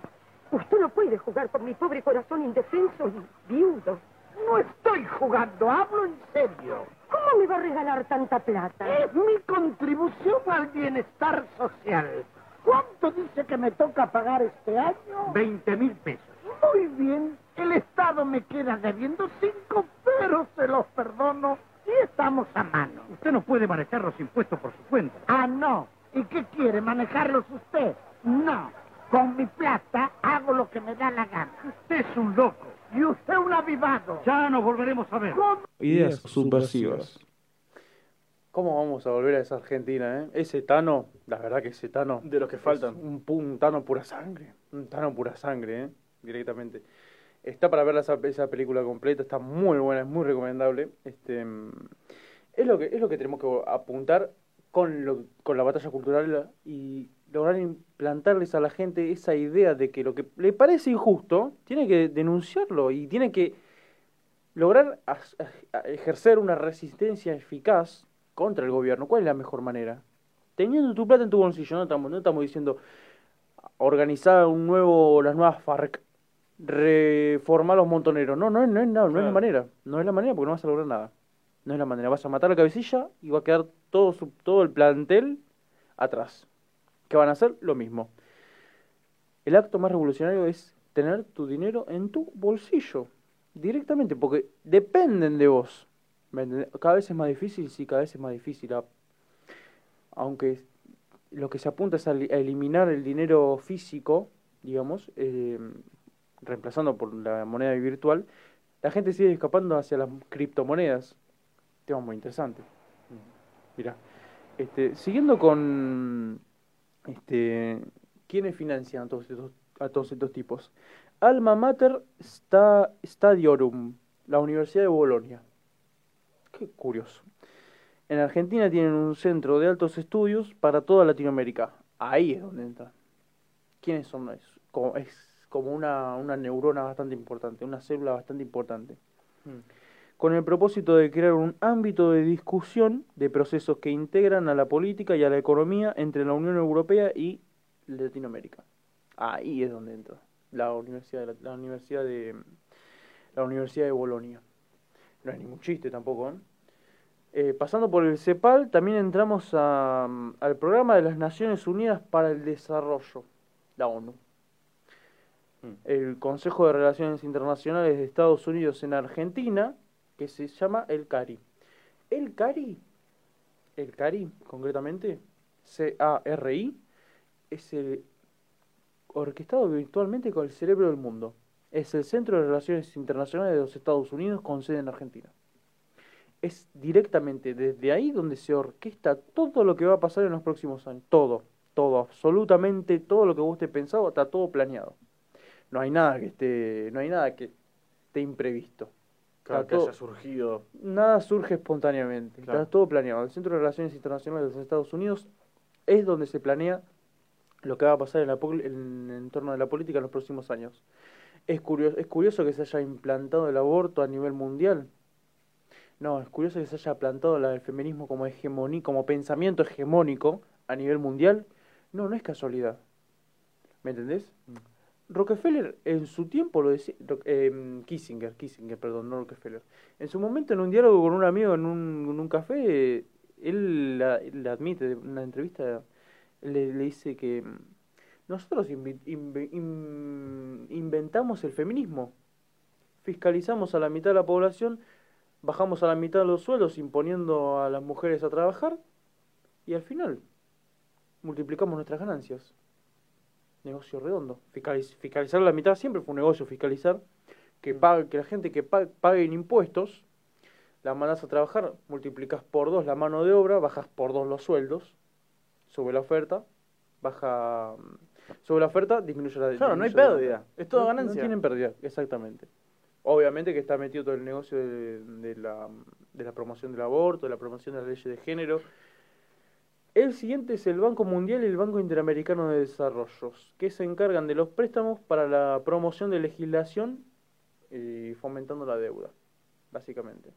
Usted no puede jugar por mi pobre corazón indefenso y viudo. No estoy jugando, hablo en serio. ¿Cómo me va a regalar tanta plata? Es mi contribución al bienestar social. ¿Cuánto dice que me toca pagar este año? Veinte mil pesos. Muy bien. El Estado me queda debiendo cinco, pero se los perdono y estamos a mano. Usted no puede manejar los impuestos por su cuenta. Ah, no. ¿Y qué quiere? ¿Manejarlos usted? No. Con mi plata hago lo que me da la gana. Usted es un loco. Y usted un avivado. Ya nos volveremos a ver. Ideas subversivas. ¿Cómo vamos a volver a esa Argentina, eh? Ese Tano, la verdad que ese Tano... De los que faltan. Un, un Tano pura sangre. Un Tano pura sangre, eh. Directamente. Está para ver esa, esa película completa, está muy buena, es muy recomendable. Este, mm, es, lo que, es lo que tenemos que apuntar con, lo, con la batalla cultural y lograr implantarles a la gente esa idea de que lo que le parece injusto, tiene que denunciarlo y tiene que lograr ejercer una resistencia eficaz contra el gobierno. ¿Cuál es la mejor manera? Teniendo tu plata en tu bolsillo, no estamos, no estamos diciendo organizar un nuevo, las nuevas FARC, reformar los montoneros. No, no, es, no, es, no, no es la manera. No es la manera porque no vas a lograr nada. No es la manera. Vas a matar la cabecilla y va a quedar todo, su, todo el plantel atrás que van a hacer lo mismo. El acto más revolucionario es tener tu dinero en tu bolsillo, directamente, porque dependen de vos. Cada vez es más difícil, sí, cada vez es más difícil. Aunque lo que se apunta es a eliminar el dinero físico, digamos, eh, reemplazando por la moneda virtual, la gente sigue escapando hacia las criptomonedas. Tema muy interesante. Mira, este, siguiendo con este, ¿Quiénes financian a todos estos, a todos estos tipos? Alma Mater Stadiorum, la Universidad de Bolonia. Qué curioso. En Argentina tienen un centro de altos estudios para toda Latinoamérica. Ahí es donde entran. ¿Quiénes son? Es como, es como una, una neurona bastante importante, una célula bastante importante. Hmm. con el propósito de crear un ámbito de discusión de procesos que integran a la política y a la economía entre la Unión Europea y Latinoamérica. Ahí es donde entra la Universidad de, la, Universidad de, la Universidad de Bolonia. No es ningún chiste tampoco. ¿eh? Eh, pasando por el CEPAL, también entramos al Programa de las Naciones Unidas para el Desarrollo, la ONU. Mm. El Consejo de Relaciones Internacionales de Estados Unidos en Argentina, que se llama el CARI. El CARI, el CARI concretamente, C-A-R-I, es el orquestado virtualmente con el cerebro del mundo. Es el Centro de Relaciones Internacionales de los Estados Unidos con sede en Argentina. Es directamente desde ahí donde se orquesta todo lo que va a pasar en los próximos años. Todo, todo, absolutamente todo lo que vos te pensado está todo planeado. No hay nada que esté, no hay nada que esté imprevisto. que haya surgido. Nada surge espontáneamente. Está todo planeado. El Centro de Relaciones Internacionales de los Estados Unidos es donde se planea lo que va a pasar en, la, en, torno de la política en los próximos años. Es curioso, es curioso que se haya implantado el aborto a nivel mundial. No, es curioso que se haya plantado el feminismo como hegemonía, como pensamiento hegemónico a nivel mundial. No, no es casualidad. ¿Me entendés? Mm. Rockefeller en su tiempo lo decía, eh, Kissinger, Kissinger, perdón, no Rockefeller. En su momento en un diálogo con un amigo en un, en un café, él la, admite en una entrevista le, dice que nosotros inventamos el feminismo, fiscalizamos a la mitad de la población, bajamos a la mitad de los sueldos imponiendo a las mujeres a trabajar y al final multiplicamos nuestras ganancias. Negocio redondo. fiscalizar la mitad siempre fue un negocio, fiscalizar que, mm. pague, que la gente que pague, impuestos, la mandas a trabajar, multiplicas por dos la mano de obra, bajas por dos los sueldos sube la oferta, baja. Sube la oferta, disminuye la Claro, no hay pérdida, es toda ganancia. No tienen pérdida, exactamente. Obviamente que está metido todo el negocio de, la, de la promoción del aborto, de la promoción de la ley de género. El siguiente es el Banco Mundial y el Banco Interamericano de Desarrollo, que se encargan de los préstamos para la promoción de legislación y fomentando la deuda, básicamente.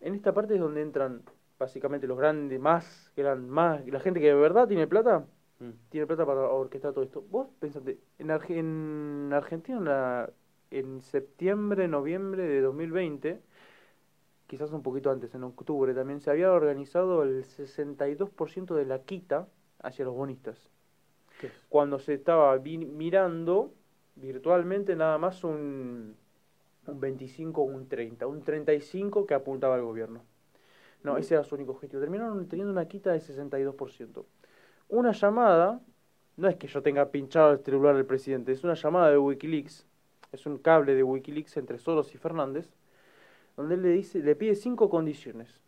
En esta parte es donde entran básicamente los grandes, más, eran más, la gente que de verdad tiene plata, mm. tiene plata para orquestar todo esto. Vos pensate, en, en Argentina en, septiembre, noviembre de 2020, quizás un poquito antes, en octubre también, se había organizado el 62% de la quita hacia los bonistas. Cuando se estaba mirando virtualmente nada más un, un 25 o un 30, un 35 que apuntaba al gobierno. No, ese era su único objetivo. Terminaron teniendo una quita de 62%. Una llamada, no es que yo tenga pinchado el celular del presidente, es una llamada de Wikileaks, es un cable de Wikileaks entre Soros y Fernández, donde él le, dice, le pide cinco condiciones.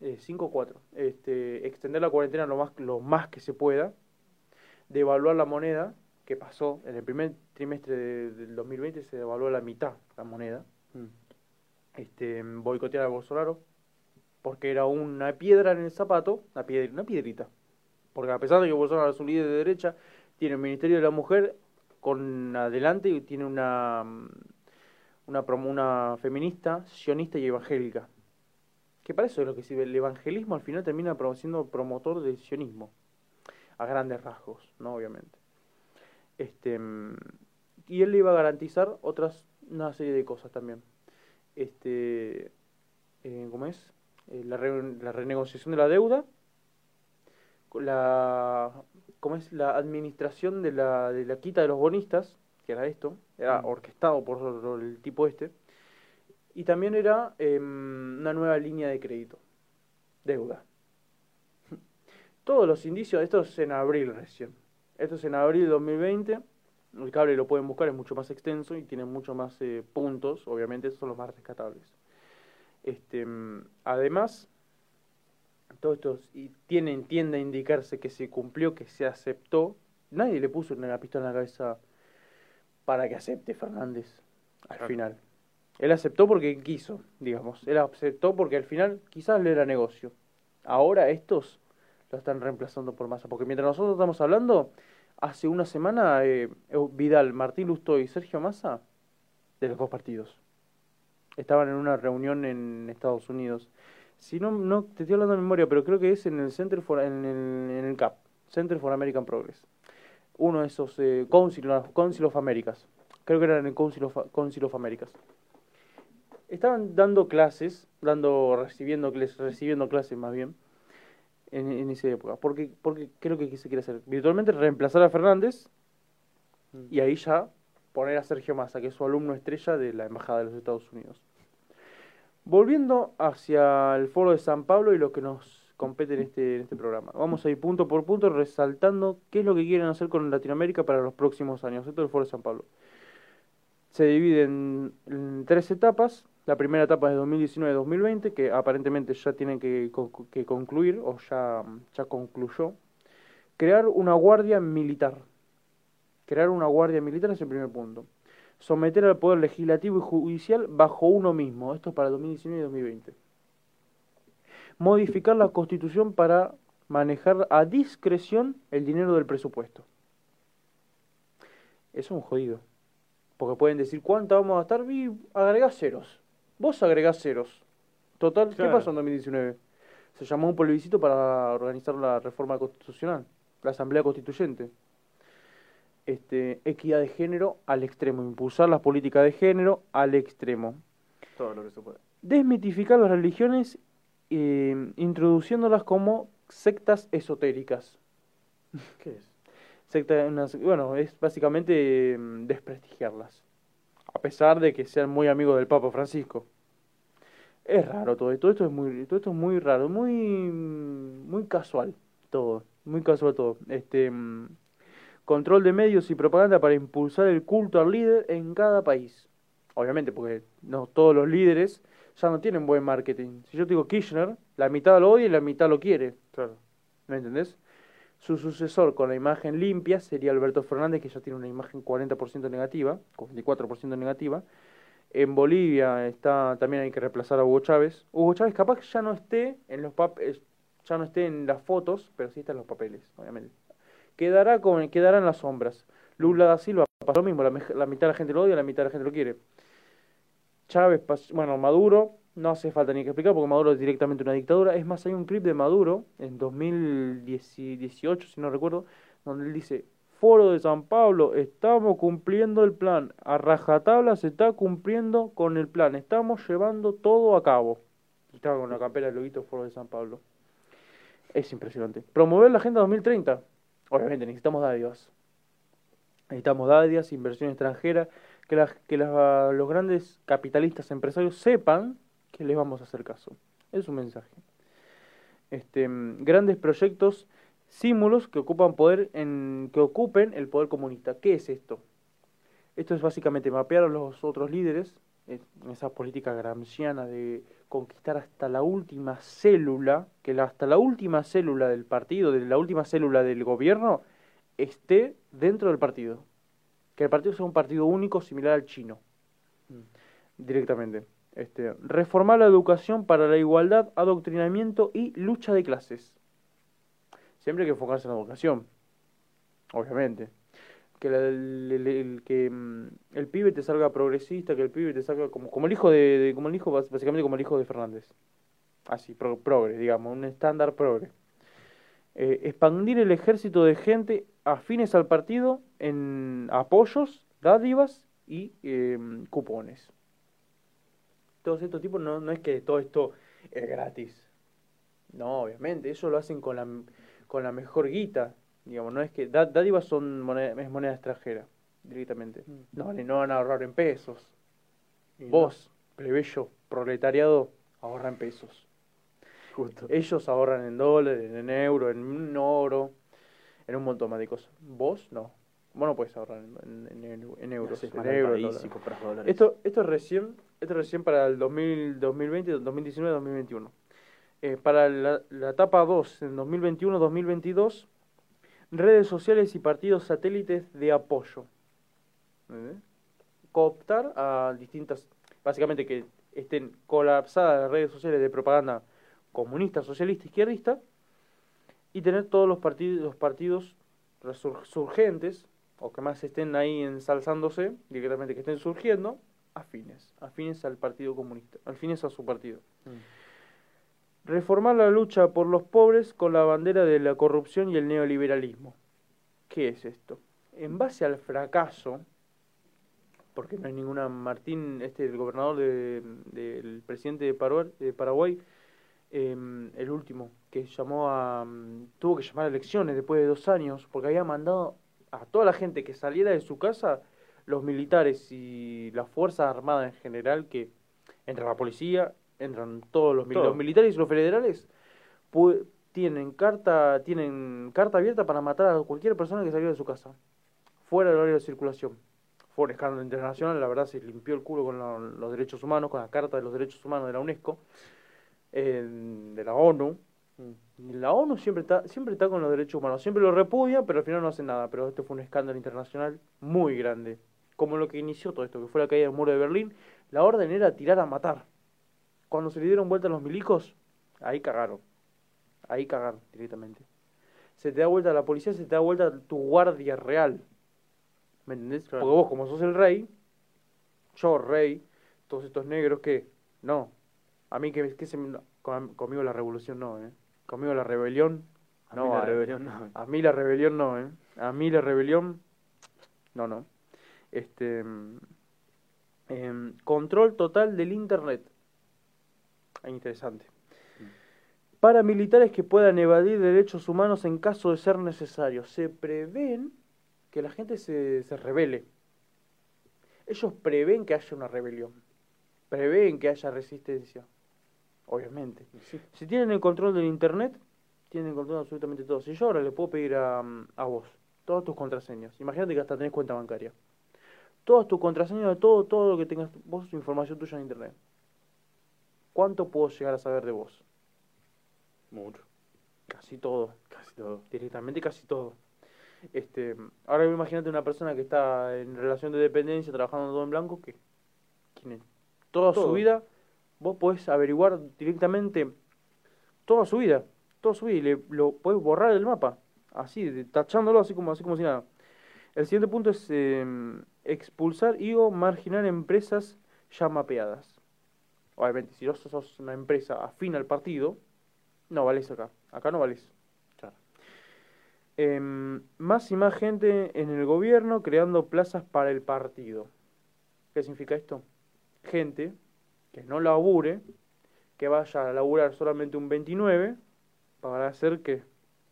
Eh, cinco o cuatro. Este, extender la cuarentena lo más, lo más que se pueda, devaluar la moneda, que pasó en el primer trimestre del 2020 se devaluó la mitad la moneda, mm. este, boicotear a Bolsonaro, porque era una piedra en el zapato, una, piedra, una piedrita. Porque a pesar de que Bolsonaro es un líder de derecha, tiene el Ministerio de la Mujer con adelante y tiene una, una, una feminista, sionista y evangélica. Que para eso es lo que sirve. El evangelismo al final termina siendo promotor del sionismo. A grandes rasgos, ¿no? Obviamente. Este, y él le iba a garantizar otras, una serie de cosas también. Este, eh, ¿Cómo es? Eh, la, la, renegociación de la deuda, la, ¿cómo es? la administración de la, de la quita de los bonistas, que era esto, era mm. orquestado por el tipo este, y también era em, una nueva línea de crédito, deuda. Todos los indicios, esto es en abril recién, esto es en abril de 2020, el cable lo pueden buscar, es mucho más extenso y tiene mucho más eh, puntos, obviamente esos son los más rescatables. Este, además, todo esto y tiene, tiende a indicarse que se cumplió, que se aceptó. Nadie le puso la pistola en la cabeza para que acepte Fernández al final. Él aceptó porque quiso, digamos. Él aceptó porque al final quizás le era negocio. Ahora estos lo están reemplazando por masa. Porque mientras nosotros estamos hablando, hace una semana eh, Vidal, Martín Lustó y Sergio Massa, de los dos partidos. estaban en una reunión en Estados Unidos. Si no, no te estoy hablando de memoria, pero creo que es en el Center for, en el, en el CAP, Center for American Progress. Uno de esos eh, Council, Council of Americas. Creo que era en el Council of, Council of Americas. Estaban dando clases, dando, recibiendo, recibiendo clases más bien, en, en esa época. Porque, porque creo que se quiere hacer. Virtualmente reemplazar a Fernández mm. y ahí ya poner a Sergio Massa, que es su alumno estrella de la Embajada de los Estados Unidos. Volviendo hacia el foro de San Pablo y lo que nos compete en este, en este programa. Vamos a ir punto por punto resaltando qué es lo que quieren hacer con Latinoamérica para los próximos años. Esto es el foro de San Pablo. Se divide en, tres etapas. La primera etapa es de 2019-2020, que aparentemente ya tienen que, que concluir, o ya, ya concluyó. Crear una guardia militar. Crear una guardia militar es el primer punto someter al Poder Legislativo y Judicial bajo uno mismo. Esto es para 2019 y 2020. Modificar la Constitución para manejar a discreción el dinero del presupuesto. Eso es un jodido. Porque pueden decir, ¿cuánto vamos a gastar? Y agregás ceros. Vos agregás ceros. Total, ¿qué pasó en 2019? Se llamó un plebiscito para organizar la reforma constitucional, la Asamblea Constituyente este, equidad de género al extremo, impulsar las políticas de género al extremo. Todo lo que se puede. Desmitificar las religiones eh, introduciéndolas como sectas esotéricas. ¿Qué es? Secta, bueno, es básicamente mm, desprestigiarlas. A pesar de que sean muy amigos del Papa Francisco. Es raro todo esto, esto es muy, todo esto es muy raro, muy, muy casual todo, muy casual todo. Este, mm, control de medios y propaganda para impulsar el culto al líder en cada país. Obviamente, porque no todos los líderes ya no tienen buen marketing. Si yo digo Kirchner, la mitad lo odia y la mitad lo quiere. Claro. ¿Me entendés? Su sucesor con la imagen limpia sería Alberto Fernández, que ya tiene una imagen 40% negativa, 44% negativa. En Bolivia está también hay que reemplazar a Hugo Chávez. Hugo Chávez capaz que ya no esté en los ya no esté en las fotos, pero sí está en los papeles, obviamente quedará, con, quedará en las sombras. Lula da Silva pasa lo mismo, la, mitad de la gente lo odia, la mitad de la gente lo quiere. Chávez, bueno, Maduro, no hace falta ni que explicar porque Maduro es directamente una dictadura. Es más, hay un clip de Maduro en 2018, si no recuerdo, donde él dice, Foro de San Pablo, estamos cumpliendo el plan. A rajatabla se está cumpliendo con el plan. Estamos llevando todo a cabo. estaba con la campera del loguito Foro de San Pablo. Es impresionante. Promover la Agenda 2030. Obviamente necesitamos dádivas. Necesitamos dádivas, inversión extranjera, que, las, que los grandes capitalistas empresarios sepan que les vamos a hacer caso. Es un mensaje. Este, grandes proyectos, símbolos que ocupan poder en, que ocupen el poder comunista. ¿Qué es esto? Esto es básicamente mapear a los otros líderes en esa política gramsciana de conquistar hasta la última célula, que la, hasta la última célula del partido, de la última célula del gobierno, esté dentro del partido. Que el partido sea un partido único similar al chino. Mm. Directamente. Este, reformar la educación para la igualdad, adoctrinamiento y lucha de clases. Siempre hay que enfocarse en la educación. Obviamente que el, que mm, el pibe te salga progresista, que el pibe te salga como, como el hijo de, como el hijo básicamente como el hijo de Fernández. Así, progre, digamos, un estándar progre. Eh, expandir el ejército de gente afines al partido en apoyos, dádivas y em, cupones. Todos estos tipos no, no es que todo esto es gratis. No, obviamente, eso lo hacen con la, con la mejor guita. Digamos, no es que dádivas son moneda, es moneda extranjera, directamente. Mm. No, no van a ahorrar en pesos. Vos, plebeyo, proletariado, ahorra en pesos. Justo. Ellos ahorran en dólares, en euros, en oro, en un montón más de cosas. Vos no. Vos no puedes ahorrar en, en, euros. en euros esto, esto es recién, esto es recién para el 2000, 2020, 2019, 2021. Eh, para la, la etapa 2, en 2021-2022, redes sociales y partidos satélites de apoyo. Cooptar a distintas, básicamente que estén colapsadas las redes sociales de propaganda comunista, socialista, izquierdista, y tener todos los partidos, los partidos resurgentes, o que más estén ahí ensalzándose, directamente que estén surgiendo, afines, afines al Partido Comunista, afines a su partido. Mm. Reformar la lucha por los pobres con la bandera de la corrupción y el neoliberalismo. ¿Qué es esto? En base al fracaso, porque no hay ninguna Martín, este el gobernador del presidente de Paraguay, de Paraguay em, el último, que llamó a mm, tuvo que llamar a elecciones después de dos años, porque había mandado a toda la gente que saliera de su casa los militares y las fuerzas armadas en general, que entra la policía, entran todos los, militares y los federales, tienen carta, tienen carta abierta para matar a cualquier persona que saliera de su casa, fuera del horario de circulación. Fue un escándalo internacional, la verdad se limpió el culo con los derechos humanos, con la Carta de los Derechos Humanos de la UNESCO, de la ONU. Y la ONU siempre está, siempre está con los derechos humanos, siempre lo repudia, pero al final no hace nada. Pero este fue un escándalo internacional muy grande como lo que inició todo esto, que fue la caída del muro de Berlín, la orden era tirar a matar. Cuando se le dieron vuelta a los milicos, ahí cagaron. Ahí cagaron directamente. Se te da vuelta la policía, se te da vuelta tu guardia real. ¿Me entendés? Porque vos, como sos el rey, yo rey, todos estos negros, ¿qué? No. A mí que, que se conmigo la revolución no, ¿eh? Conmigo la rebelión a no. Mí la rebelión no. A mí la rebelión no, ¿eh? A mí la rebelión no, no. Este, em, control total del Internet. Ah, interesante. Para militares que puedan evadir derechos humanos en caso de ser necesario. Se prevén que la gente se, se revele. Ellos prevén que haya una rebelión. Prevén que haya resistencia. Obviamente. Si tienen el control del Internet, tienen el control de absolutamente todo. Si yo ahora le puedo pedir a, a vos todas tus contraseñas, imagínate que hasta tenés cuenta bancaria todas tus contraseñas de todo, todo lo que tengas vos, información tuya en internet. ¿Cuánto puedo llegar a saber de vos? Mucho. Casi todo. Casi todo. Directamente casi todo. Este, ahora imagínate una persona que está en relación de dependencia, trabajando todo en blanco, que tiene toda su vida, vos podés averiguar directamente toda su vida, toda su vida, y le, lo podés borrar del mapa, así, tachándolo así como, así como si nada. El siguiente punto es em, expulsar y o marginar empresas ya mapeadas. Obviamente, si vos sos una empresa afín al partido, no vales acá. Acá no vales. Em, más y más gente en el gobierno creando plazas para el partido. ¿Qué significa esto? Gente que no labure, que vaya a laburar solamente un 29 para hacer que...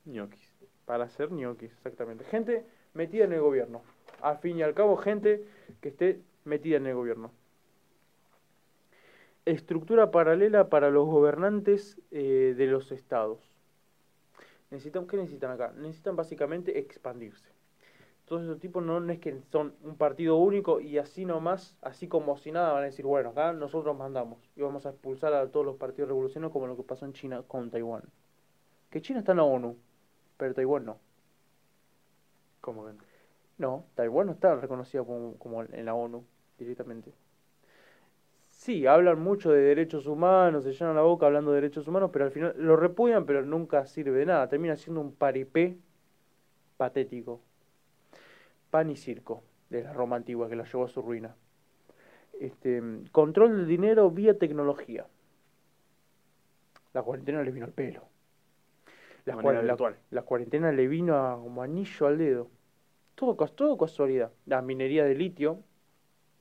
ñoquis. Para hacer ñoquis, exactamente. Gente metida en el gobierno. Al fin y al cabo, gente que esté metida en el gobierno. Estructura paralela para los gobernantes eh, de los estados. Necesitan, ¿Qué necesitan acá? Necesitan básicamente expandirse. Todos esos tipos no, es que son un partido único y así nomás, así como si nada, van a decir, bueno, acá nosotros mandamos y vamos a expulsar a todos los partidos revolucionarios como lo que pasó en China con Taiwán. Que China está en la ONU, pero Taiwán no. ¿Cómo que no? Taiwán no está reconocido como, en la ONU directamente. Sí, hablan mucho de derechos humanos, se llenan la boca hablando de derechos humanos, pero al final lo repudian, pero nunca sirve de nada. Termina siendo un paripé patético. Pan y circo de la Roma antigua que la llevó a su ruina. Este, control del dinero vía tecnología. La cuarentena le vino al pelo. La, la, cuarentena le vino a, como anillo al dedo. Todo, todo casualidad. La minería de litio,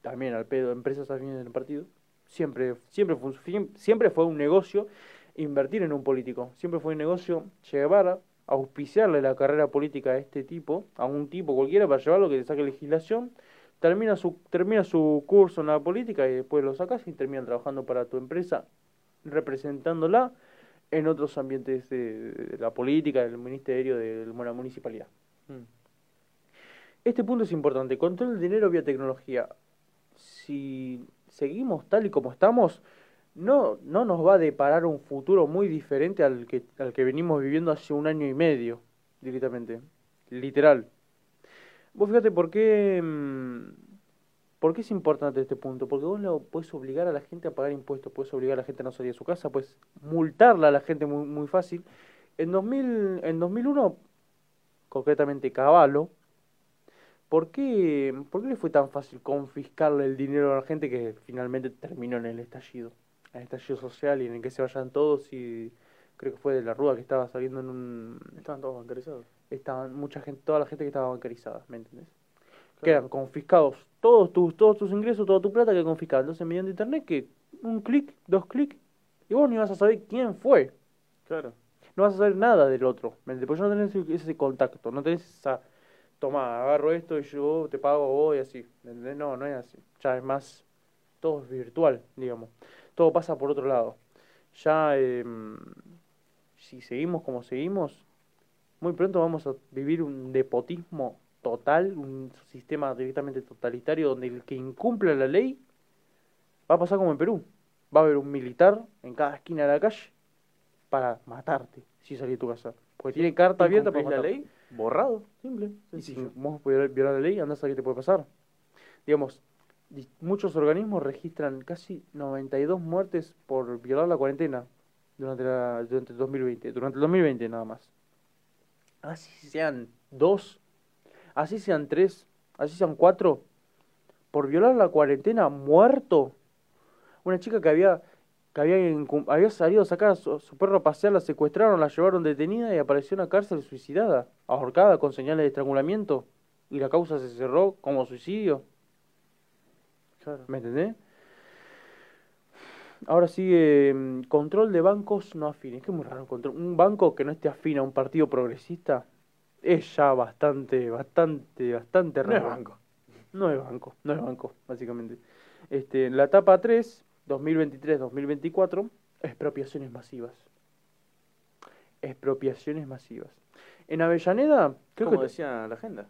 también al pedo, empresas afines del partido. Siempre, siempre, fue, siempre fue un negocio invertir en un político. Siempre fue un negocio llevar a auspiciarle la carrera política a este tipo, a un tipo cualquiera, para llevarlo que le saque legislación, termina su, termina su curso en la política y después lo sacas y termina trabajando para tu empresa, representándola en otros ambientes de, la política, del ministerio, de la municipalidad. Mm. Este punto es importante. Control del dinero vía tecnología. Si seguimos tal y como estamos, no, no nos va a deparar un futuro muy diferente al que, al que venimos viviendo hace un año y medio, directamente. Literal. Vos fíjate por qué, mm, por qué es importante este punto. Porque vos lo puedes obligar a la gente a pagar impuestos, puedes obligar a la gente a no salir de su casa, puedes multarla a la gente muy, muy fácil. En, 2000, en 2001, concretamente Caballo, ¿por qué, ¿por qué le fue tan fácil confiscarle el dinero a la gente que finalmente terminó en el estallido? En el estallido social y en el que se vayan todos y creo que fue de la Rúa que estaba saliendo en un... Estaban todos bancarizados. Estaban mucha gente, toda la gente que estaba bancarizada, ¿me entiendes? Que eran confiscados todos tus, todos tus ingresos, toda tu plata que confiscaban. Entonces, mediante internet, que un clic, dos clics, y vos ni vas a saber quién fue. Claro. No vas a saber nada del otro, ¿me entiendes? Porque no tenés ese contacto, no tenés esa... Toma, agarro esto y yo te pago vos y así. ¿Me entendés? No, no es así. Ya es más... Todo es virtual, digamos. Todo pasa por otro lado. Ya... Eh, si seguimos como seguimos, muy pronto vamos a vivir un nepotismo total, un sistema directamente totalitario donde el que incumpla la ley va a pasar como en Perú. Va a haber un militar en cada esquina de la calle para matarte si salís de tu casa. Porque tiene carta abierta para la ley, borrado, simple. Y si vos violar la ley, andás a qué te puede pasar. Digamos, muchos organismos registran casi 92 muertes por violar la cuarentena durante, la, durante el 2020, durante el 2020 nada más. Así sean dos, así sean tres, así sean cuatro, por violar la cuarentena, muerto. Una chica que había que había, había salido a sacar a su, perro a pasear, la secuestraron, la llevaron detenida y apareció en la cárcel suicidada, ahorcada con señales de estrangulamiento y la causa se cerró como suicidio. ¿Me entendés? Ahora sigue mm, control de bancos no afines. Que muy raro. Control. Un banco que no esté afín a un partido progresista es ya bastante, bastante, bastante raro. No es banco. No es banco, no es banco, básicamente. Este, la etapa 3, 2023-2024, expropiaciones masivas. Expropiaciones masivas. En Avellaneda, creo Como decía la agenda.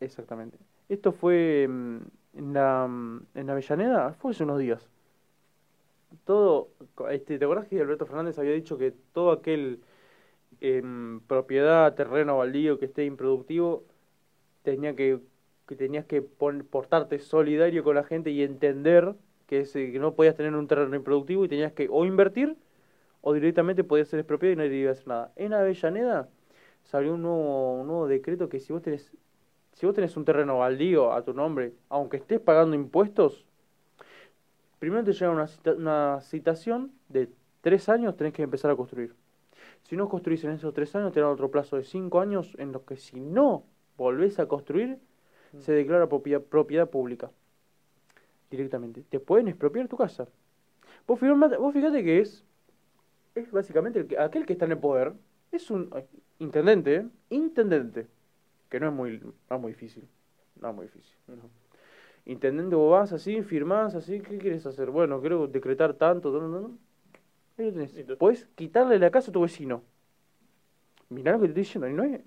Exactamente. Esto fue mm, en, la, mm, en Avellaneda, fue hace unos días todo, este, ¿te acuerdas que Alberto Fernández había dicho que todo aquel em, propiedad, terreno baldío que esté improductivo, tenía que, que tenías que portarte solidario con la gente y entender que, ese, que no podías tener un terreno improductivo y tenías que o invertir o directamente podías ser expropiado y nadie iba a hacer nada. En Avellaneda salió un nuevo, un nuevo decreto que si vos tenés si vos tenés un terreno baldío a tu nombre, aunque estés pagando impuestos, primero te llega una, una citación de tres años, tenés que empezar a construir. Si no construís en esos tres años, te dan otro plazo de cinco años en los que si no volvés a construir, mm. se declara propiedad, propiedad pública. Directamente. Te pueden expropiar tu casa. Vos, vos fíjate que es, es básicamente el aquel que está en el poder, es un intendente, ¿eh? intendente, que no es muy, no es muy difícil. No es muy difícil. Intendente, vos vas así, firmás así, ¿qué quieres hacer? Bueno, quiero decretar tanto, no, no, no. Ahí lo tenés. Puedes quitarle la casa a tu vecino. Mirá lo que te estoy diciendo. no es...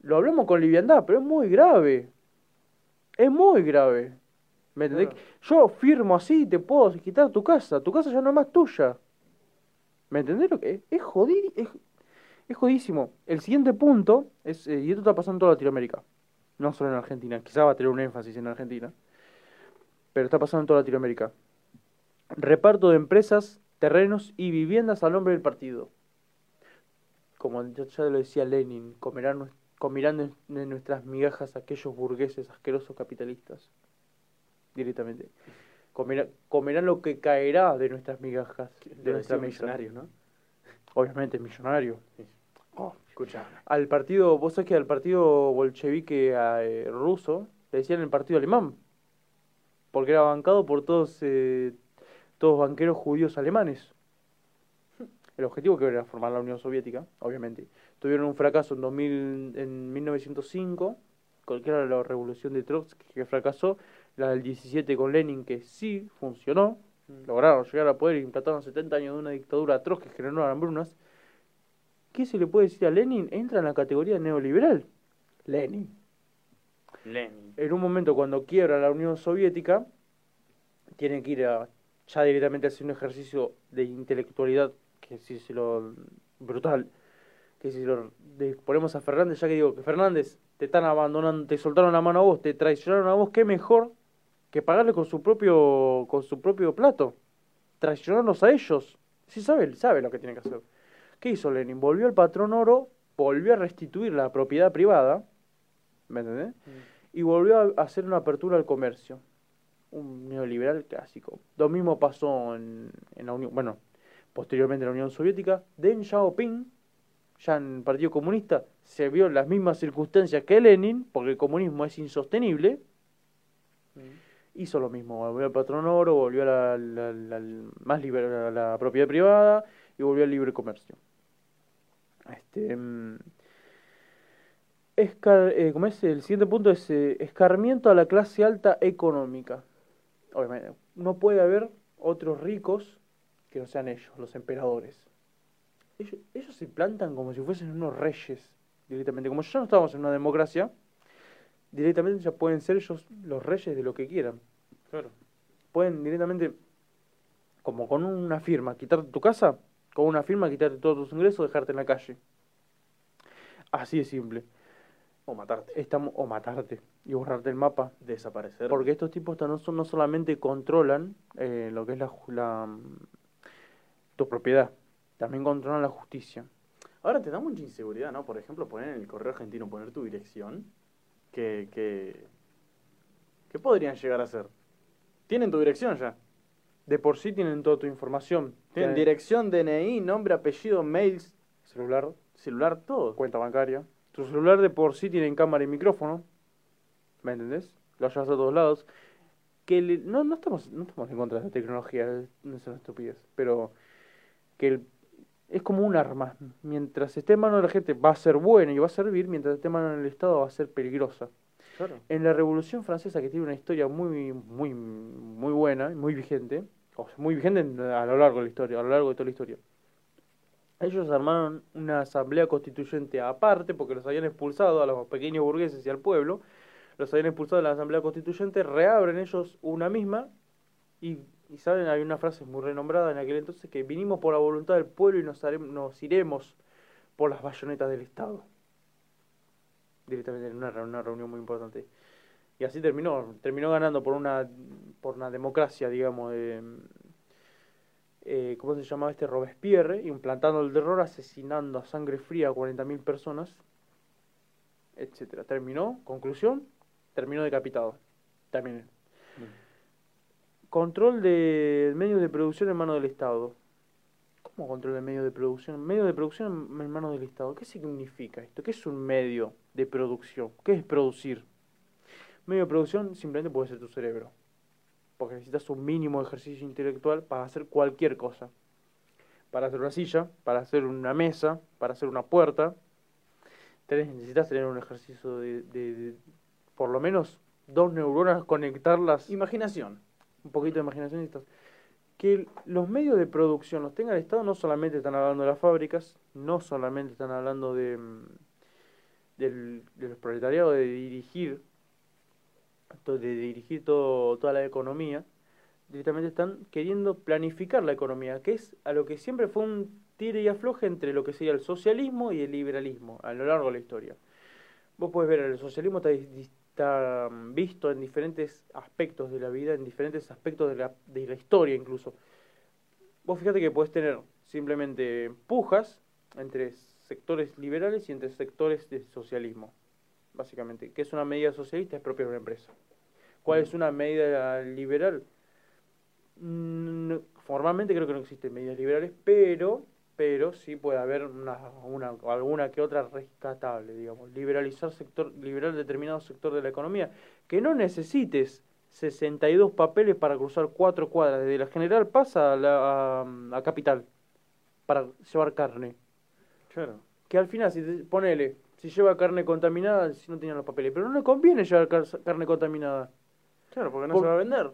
Lo hablamos con liviandad, pero es muy grave. Es muy grave. ¿Me entendés? Yo firmo así y te puedo quitar tu casa. Tu casa ya no es más tuya. ¿Me entendés lo que es? Es, es, es jodísimo. El siguiente punto, es, eh, y esto está pasando en toda Latinoamérica, no solo en Argentina, quizá va a tener un énfasis en Argentina, pero está pasando en toda Latinoamérica. Reparto de empresas, terrenos y viviendas al nombre del partido. Como ya lo decía Lenin, comerán, comerán de nuestras migajas aquellos burgueses asquerosos capitalistas. Directamente. Comerán, comerán lo que caerá de nuestras migajas. De nuestra millonario, ¿no? Obviamente, millonario. Oh, escucha. Al partido, vos sabés que al partido bolchevique eh, ruso le decían el partido alemán porque era bancado por todos, eh, todos banqueros judíos alemanes. El objetivo que era formar la Unión Soviética, obviamente. Tuvieron un fracaso en, 2000, en 1905, que era la revolución de Trotsky, que fracasó, la del 17 con Lenin, que sí funcionó, mm. lograron llegar al poder y implantaron 70 años de una dictadura atroz que generó hambrunas. ¿Qué se le puede decir a Lenin? Entra en la categoría neoliberal. Lenin. En un momento cuando quiebra la Unión Soviética, tiene que ir a, ya directamente a hacer un ejercicio de intelectualidad, que si se lo brutal, que si lo ponemos a Fernández, ya que digo que Fernández te están abandonando, te soltaron la mano a vos, te traicionaron a vos, qué mejor que pagarle con su propio, con su propio plato, traicionarlos a ellos. Sí sabe, sabe lo que tiene que hacer. ¿Qué hizo Lenin? Volvió al patrón oro, volvió a restituir la propiedad privada, ¿me entendés? Mm y volvió a hacer una apertura al comercio. Un neoliberal clásico. Lo mismo pasó en, en la Unión, bueno, posteriormente en la Unión Soviética. Deng Xiaoping, ya en el Partido Comunista, se vio en las mismas circunstancias que Lenin, porque el comunismo es insostenible. Mm. Hizo lo mismo, volvió al patrón oro, volvió a la, más la propiedad privada y volvió al libre comercio. Este, mm, eh, como es, el siguiente punto es eh, escarmiento a la clase alta económica. Obviamente, no puede haber otros ricos que no sean ellos, los emperadores. Ellos, ellos se plantan como si fuesen unos reyes directamente. Como ya no estamos en una democracia, directamente ya pueden ser ellos los reyes de lo que quieran. Claro. Pueden directamente, como con una firma, quitarte tu casa, con una firma quitarte todos tus ingresos, dejarte en la calle. Así de simple. O matarte. Estamos, o matarte y borrarte el mapa. Desaparecer. Porque estos tipos no, no solamente controlan eh, lo que es la, la, tu propiedad, también controlan la justicia. Ahora te da mucha inseguridad, ¿no? Por ejemplo, poner en el correo argentino, poner tu dirección, que, que, ¿qué podrían llegar a ser? Tienen tu dirección ya. De por sí tienen toda tu información. Tienen dirección, DNI, nombre, apellido, mails, celular, celular, todo. Cuenta bancaria. Tu celular de por sí tiene cámara y micrófono. ¿Me entendés? Lo llevas a todos lados. Que no, no, estamos, no estamos en contra de la tecnología, no es una estupidez. Pero que el, es como un arma. Mientras esté en manos de la gente va a ser bueno y va a servir, mientras esté en manos del Estado va a ser peligrosa. En la Revolución Francesa, que tiene una historia muy, muy, muy buena, muy vigente, o muy vigente a lo largo de la historia, a lo largo de toda la historia. Ellos armaron una asamblea constituyente aparte, porque los habían expulsado a los pequeños burgueses y al pueblo, los habían expulsado de la asamblea constituyente, reabren ellos una misma y, y saben, hay una frase muy renombrada en aquel entonces que vinimos por la voluntad del pueblo y nos, nos iremos por las bayonetas del Estado directamente en una, reunión muy importante. Y así terminó, terminó ganando por una, por una democracia, digamos, eh, ¿cómo se llamaba este? Robespierre, implantando el terror, asesinando a sangre fría a 40.000 personas, etcétera. Terminó, conclusión, terminó decapitado. También. Control de medios de producción en manos del Estado. ¿Cómo control de medios de producción? Medio de producción en manos del Estado. ¿Qué significa esto? ¿Qué es un medio de producción? ¿Qué es producir? Medio de producción simplemente puede ser tu cerebro. Porque necesitas un mínimo de ejercicio intelectual para hacer cualquier cosa. Para hacer una silla, para hacer una mesa, para hacer una puerta. necesitas tener un ejercicio de, de por lo menos dos neuronas, conectarlas. Imaginación. Un poquito de imaginación. Que los medios de producción los tenga el Estado, no solamente están hablando de las fábricas, no solamente están hablando de, mm, del, los proletariados, de dirigir, de dirigir todo, toda la economía, directamente están queriendo planificar la economía, que es a lo que siempre fue un tire y afloje entre lo que sería el socialismo y el liberalismo a lo largo de la historia. Vos podés ver, el socialismo está, está mm, visto en diferentes aspectos de la vida, en diferentes aspectos de la, de la historia incluso. Vos fíjate que puedes tener simplemente pujas entre sectores liberales y entre sectores de socialismo, básicamente. ¿Qué es una medida socialista? Es propia de una empresa. ¿Cuál es una medida liberal? Mm, formalmente creo que no existen medidas liberales, pero pero sí puede haber una, una, alguna que otra rescatable, digamos, liberalizar sector, liberar determinado sector de la economía, que no necesites 62 papeles para cruzar cuatro cuadras, desde la General pasa a, la, a, Capital, para llevar carne. Claro. Que al final, si ponele, si lleva carne contaminada, si no tiene los papeles, pero no le conviene llevar carne contaminada. Claro, porque no se va a vender.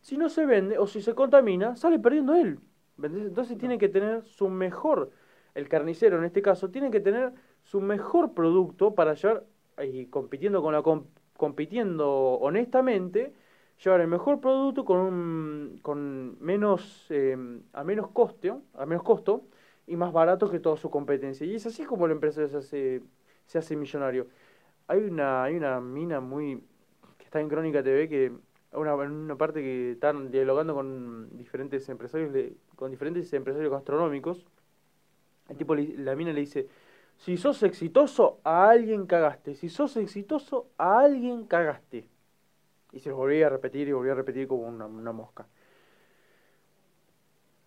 Si no se vende, o si se contamina, sale perdiendo él. Entonces tiene que tener su mejor, el carnicero en este caso, tiene que tener su mejor producto para llevar, y compitiendo con la compitiendo honestamente, llevar el mejor producto con con menos em, a menos coste, a menos costo y más barato que toda su competencia. Y es así como el empresario se hace, se hace millonario. Hay una hay una mina muy que está en Crónica TV que una, una parte que están dialogando con diferentes empresarios con diferentes empresarios gastronómicos el tipo la mina le dice Si sos exitoso, a alguien cagaste. Si sos exitoso, a alguien cagaste. Y se lo volví a repetir y volví a repetir como una, mosca.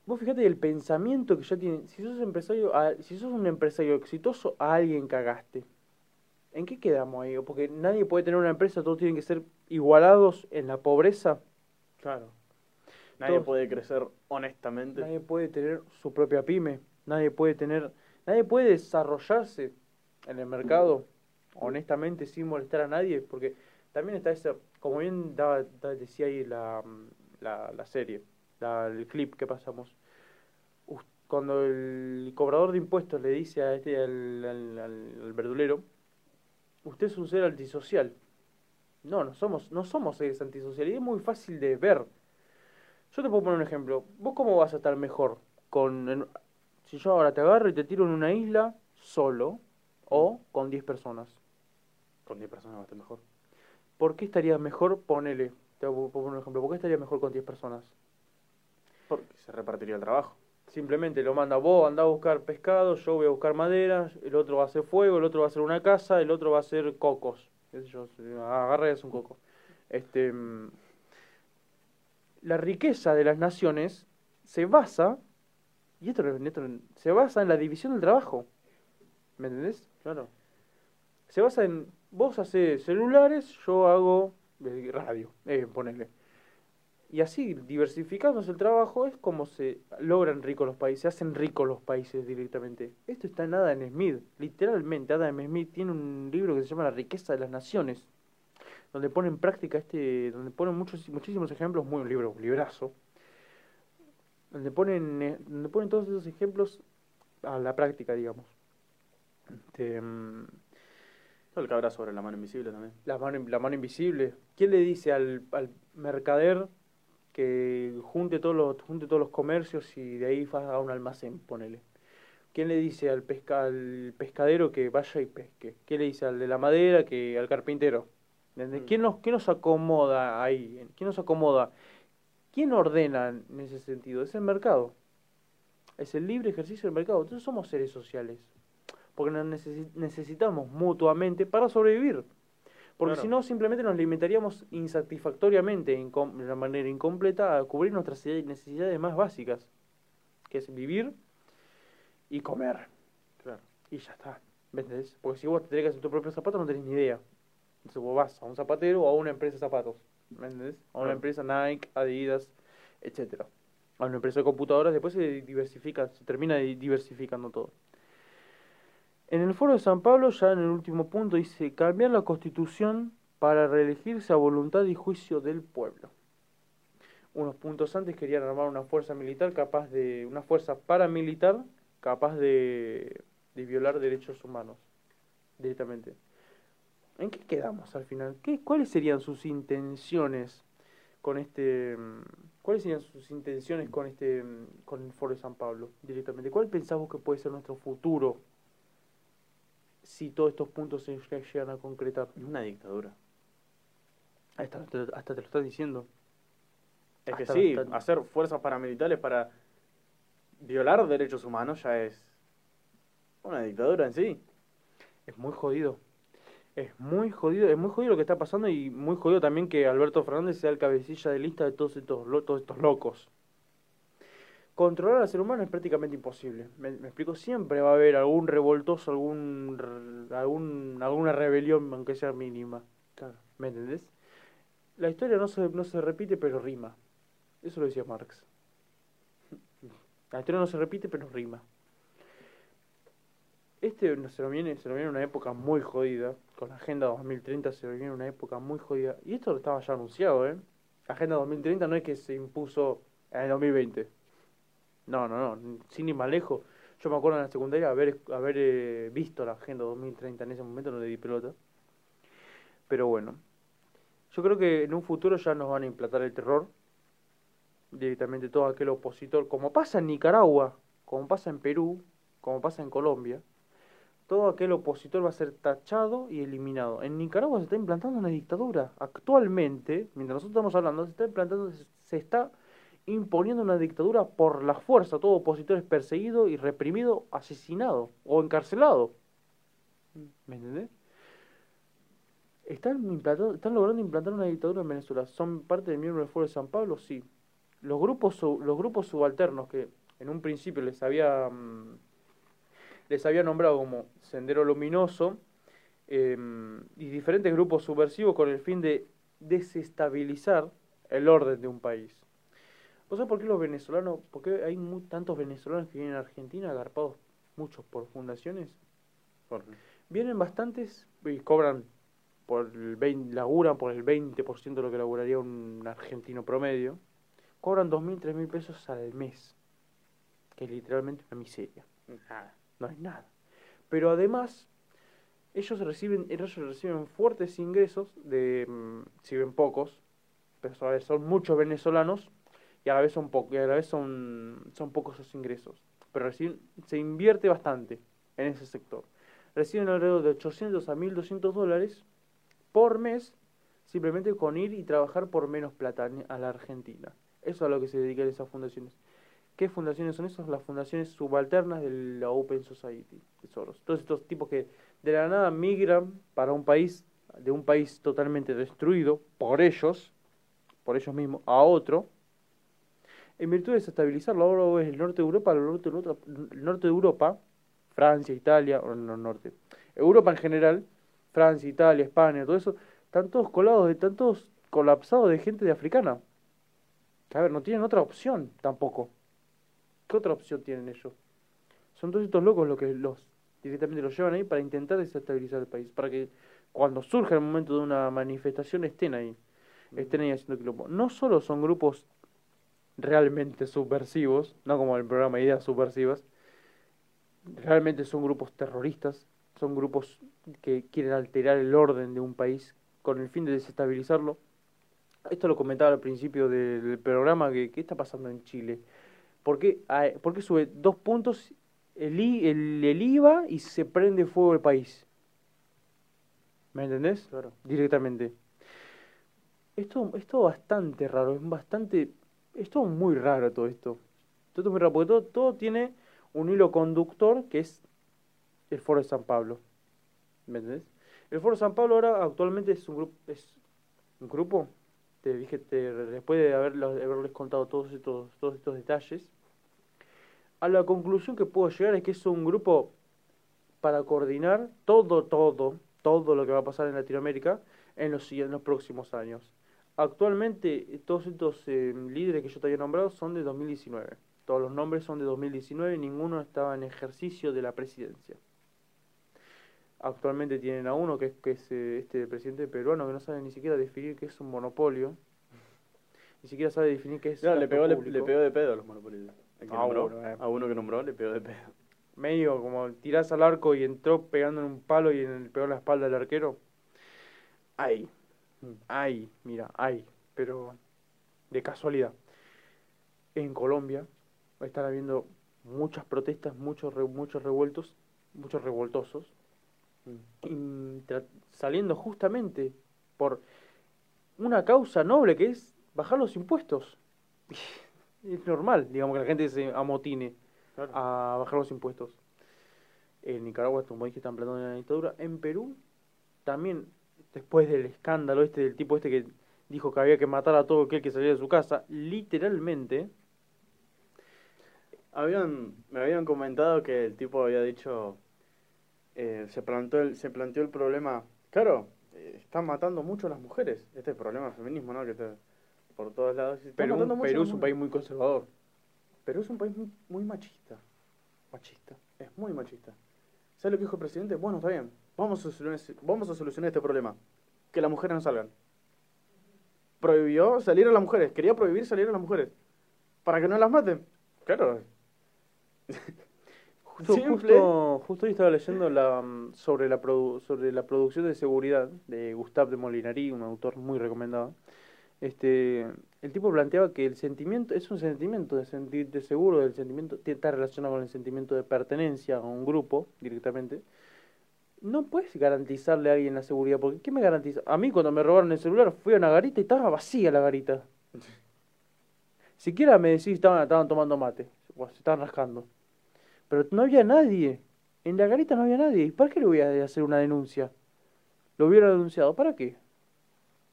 Vos fíjate el pensamiento que ya tiene. Si sos empresario, si sos un empresario exitoso, a alguien cagaste. ¿En qué quedamos ahí? Porque nadie puede tener una empresa, todos tienen que ser igualados en la pobreza. Claro. Nadie puede crecer honestamente. Nadie puede tener su propia pyme. Nadie puede tener, nadie puede desarrollarse en el mercado honestamente sin molestar a nadie, porque también está ese, como bien daba, decía ahí la, la, la serie, el clip que pasamos. Cuando el cobrador de impuestos le dice a este al, al, verdulero, usted es un ser antisocial. No, no somos, no somos seres antisociales. Y es muy fácil de ver. Yo te puedo poner un ejemplo. ¿Vos cómo vas a estar mejor? con Si yo ahora te agarro y te tiro en una isla solo o con 10 personas. Con 10 personas va a estar mejor. ¿Por qué estaría mejor? Ponele. Te voy a poner un ejemplo. ¿Por qué estaría mejor con 10 personas? Porque se repartiría el trabajo. Simplemente lo manda vos, anda a buscar pescado, yo voy a buscar madera, el otro va a hacer fuego, el otro va a hacer una casa, el otro va a hacer cocos. Agarra y hace un coco. Este, mm, la riqueza de las naciones se basa, y esto, esto se basa en la división del trabajo. ¿Me entendés? Claro. Se basa en, vos haces celulares, yo hago eh, radio, eh, ponerle. Y así, diversificándose el trabajo, es como se logran ricos los países, se hacen ricos los países directamente. Esto está en Adam Smith, literalmente. Adam Smith tiene un libro que se llama La riqueza de las naciones, donde pone en práctica este, donde pone muchos, muchísimos ejemplos, muy un libro, un librazo, donde ponen, eh, donde ponen todos esos ejemplos a la práctica, digamos. Este, mm, el que habla sobre la mano invisible también. La mano, la mano invisible. ¿Quién le dice al, al mercader que junte todos los, junte todos los comercios y de ahí haga un almacén, ponele. ¿Quién le dice al, pesca, al pescadero que vaya y pesque? ¿Quién le dice al de la madera que al carpintero? Mm. ¿Quién, nos, ¿Quién nos acomoda ahí? ¿Quién nos acomoda? ¿Quién ordena en ese sentido? Es el mercado. Es el libre ejercicio del mercado. Entonces somos seres sociales. Porque nos necesitamos mutuamente para sobrevivir. Porque si no, simplemente nos limitaríamos insatisfactoriamente, de una manera incompleta, a cubrir nuestras necesidades más básicas, que es vivir y comer. Claro. Y ya está. ¿Ves? Porque si vos tenés que hacer tu propio zapato, no tenés ni idea. Entonces vos vas a un zapatero o a una empresa de zapatos. ¿Me entendés? A una empresa Nike, Adidas, etcétera. A una empresa de computadoras, después se diversifica, se termina diversificando todo. En el foro de San Pablo, ya en el último punto, dice cambiar la constitución para reelegirse a voluntad y juicio del pueblo. Unos puntos antes querían armar una fuerza militar capaz de, una fuerza paramilitar capaz de, de violar derechos humanos directamente. ¿En qué quedamos al final? ¿Qué, ¿Cuáles serían sus intenciones con este cuáles serían sus intenciones con este con el foro de San Pablo directamente? ¿Cuál pensamos que puede ser nuestro futuro si todos estos puntos se llegan a concretar. Es una dictadura. Hasta, hasta te lo estás diciendo. Es que sí, hacer fuerzas paramilitares para violar derechos humanos ya es una dictadura en sí. Es muy jodido. Es muy jodido, es muy jodido lo que está pasando y muy jodido también que Alberto Fernández sea el cabecilla de lista de todos estos, todos estos locos controlar al ser humano es prácticamente imposible. Me, explico, siempre va a haber algún revoltoso, algún, algún alguna rebelión, aunque sea mínima. Claro. ¿Me entendés? La historia no se, no se repite, pero rima. Eso lo decía Marx. La historia no se repite, pero rima. Este se nos viene, se nos viene una época muy jodida. Con la Agenda 2030 se viene una época muy jodida. Y esto estaba ya anunciado, ¿eh? La Agenda 2030 no es que se impuso en el 2020 no, no, no, sin ir más lejos. Yo me acuerdo en la secundaria haber, haber eh, visto la Agenda 2030 en ese momento, no le di pelota. Pero bueno, yo creo que en un futuro ya nos van a implantar el terror. Directamente todo aquel opositor, como pasa en Nicaragua, como pasa en Perú, como pasa en Colombia, todo aquel opositor va a ser tachado y eliminado. En Nicaragua se está implantando una dictadura. Actualmente, mientras nosotros estamos hablando, se está implantando, se está imponiendo una dictadura por la fuerza. Todo opositor es perseguido y reprimido, asesinado o encarcelado. ¿Me entendés? ¿Están, ¿Están logrando implantar una dictadura en Venezuela? ¿Son parte del miembro del Foro de San Pablo? Sí. Los grupos, los grupos subalternos que en un principio les había, mm, les había nombrado como Sendero Luminoso em, y diferentes grupos subversivos con el fin de desestabilizar el orden de un país. ¿Vos sabés por qué los venezolanos, por qué hay tantos venezolanos que vienen a Argentina agarpados muchos por fundaciones? Vienen bastantes y cobran por el 20, laburan por el 20% de lo que laburaría un argentino promedio. Cobran 2.000, 3.000 pesos al mes. Que es literalmente una miseria. Nada, no hay nada. Pero además, ellos reciben, ellos reciben fuertes ingresos de, mm, si ven pocos, pero a ver, son muchos venezolanos y a la vez son, y a la vez son, son pocos esos ingresos. Pero reciben, se invierte bastante en ese sector. Reciben alrededor de 800 a 1200 dólares por mes simplemente con ir y trabajar por menos plata a la Argentina. Eso es a lo que se dedican esas fundaciones. ¿Qué fundaciones son esas? Las fundaciones subalternas de la Open Society, de Soros. Todos estos tipos que de la nada migran para un país, de un país totalmente destruido por ellos, por ellos mismos, a otro, en virtud de desestabilizarlo. Ahora es el norte de Europa, el norte, el norte de Europa, Francia, Italia, o no, norte, Europa en general, Francia, Italia, España, todo eso, están todos colados, están todos colapsados de gente de africana. A ver, no tienen otra opción tampoco. ¿Qué otra opción tienen ellos? Son todos estos locos los que los directamente los llevan ahí para intentar desestabilizar el país, para que cuando surja el momento de una manifestación estén ahí, estén ahí haciendo quilombo. No solo son grupos realmente subversivos, no como el programa Ideas Subversivas, realmente son grupos terroristas, son grupos que quieren alterar el orden de un país con el fin de desestabilizarlo. Esto lo comentaba al principio del programa, que ¿qué está pasando en Chile? ¿Por qué, sube dos puntos el, el, el, IVA y se prende fuego el país? ¿Me entendés? Claro. Directamente. Esto es todo bastante raro, es bastante... Es todo muy raro todo esto. Todo es muy raro, porque todo, todo tiene un hilo conductor que es el Foro de San Pablo. ¿Me entendés? El Foro de San Pablo ahora actualmente es un grupo, es un grupo, te dije, después de haberles contado todos estos, todos estos detalles, a la conclusión que puedo llegar es que es un grupo para coordinar todo, todo, todo lo que va a pasar en Latinoamérica en los, en los próximos años. Actualmente todos estos eh, líderes que yo te había nombrado son de 2019. Todos los nombres son de 2019 y ninguno estaba en ejercicio de la presidencia. Actualmente tienen a uno que es, que es eh, este presidente peruano que no sabe ni siquiera definir qué es un monopolio. Ni siquiera sabe definir qué es. No, le pegó, le, pegó de pedo a los monopolios. Ah, eh. A uno que nombró le pegó de pedo. Medio como tirás al arco y entró pegando en un palo y en el pegó la espalda del arquero. Ay, ay, mira, ay, pero de casualidad. En Colombia a estar habiendo muchas protestas, muchos, muchos revueltos, muchos revoltosos saliendo justamente por una causa noble que es bajar los impuestos. es normal, digamos, que la gente se amotine a bajar los impuestos. En Nicaragua, como dije, están planteando una dictadura. En Perú, también, después del escándalo este del tipo este que dijo que había que matar a todo aquel que salía de su casa, literalmente... Habían, me habían comentado que el tipo había dicho eh, se, planteó el, se planteó el problema, claro, eh, están matando mucho a las mujeres, este problema del feminismo, ¿no? Que por todos lados. Perú, Perú es un país muy conservador. Perú es un país muy, machista. Machista, es muy machista. ¿Sabes lo que dijo el presidente? Bueno, está bien, vamos a solucionar, vamos a solucionar este problema. Que las mujeres no salgan. Prohibió salir a las mujeres, quería prohibir salir a las mujeres. Para que no las maten. Claro. Justo, justo, hoy estaba leyendo la, mm, sobre, la sobre la producción de seguridad de Gustave de Molinari, un autor muy recomendado. Este, el tipo planteaba que el sentimiento es un sentimiento de sentirte seguro, del sentimiento está relacionado con el sentimiento de pertenencia a un grupo directamente. No puedes garantizarle a alguien la seguridad, porque ¿qué me garantiza? A mí cuando me robaron el celular fui a una garita y estaba vacía la garita. Siquiera me decís estaban, estaban tomando mate, o se estaban rascando. Pero no había nadie. En la garita no había nadie. ¿Y para qué le voy a hacer una denuncia? Lo hubiera denunciado. ¿Para qué?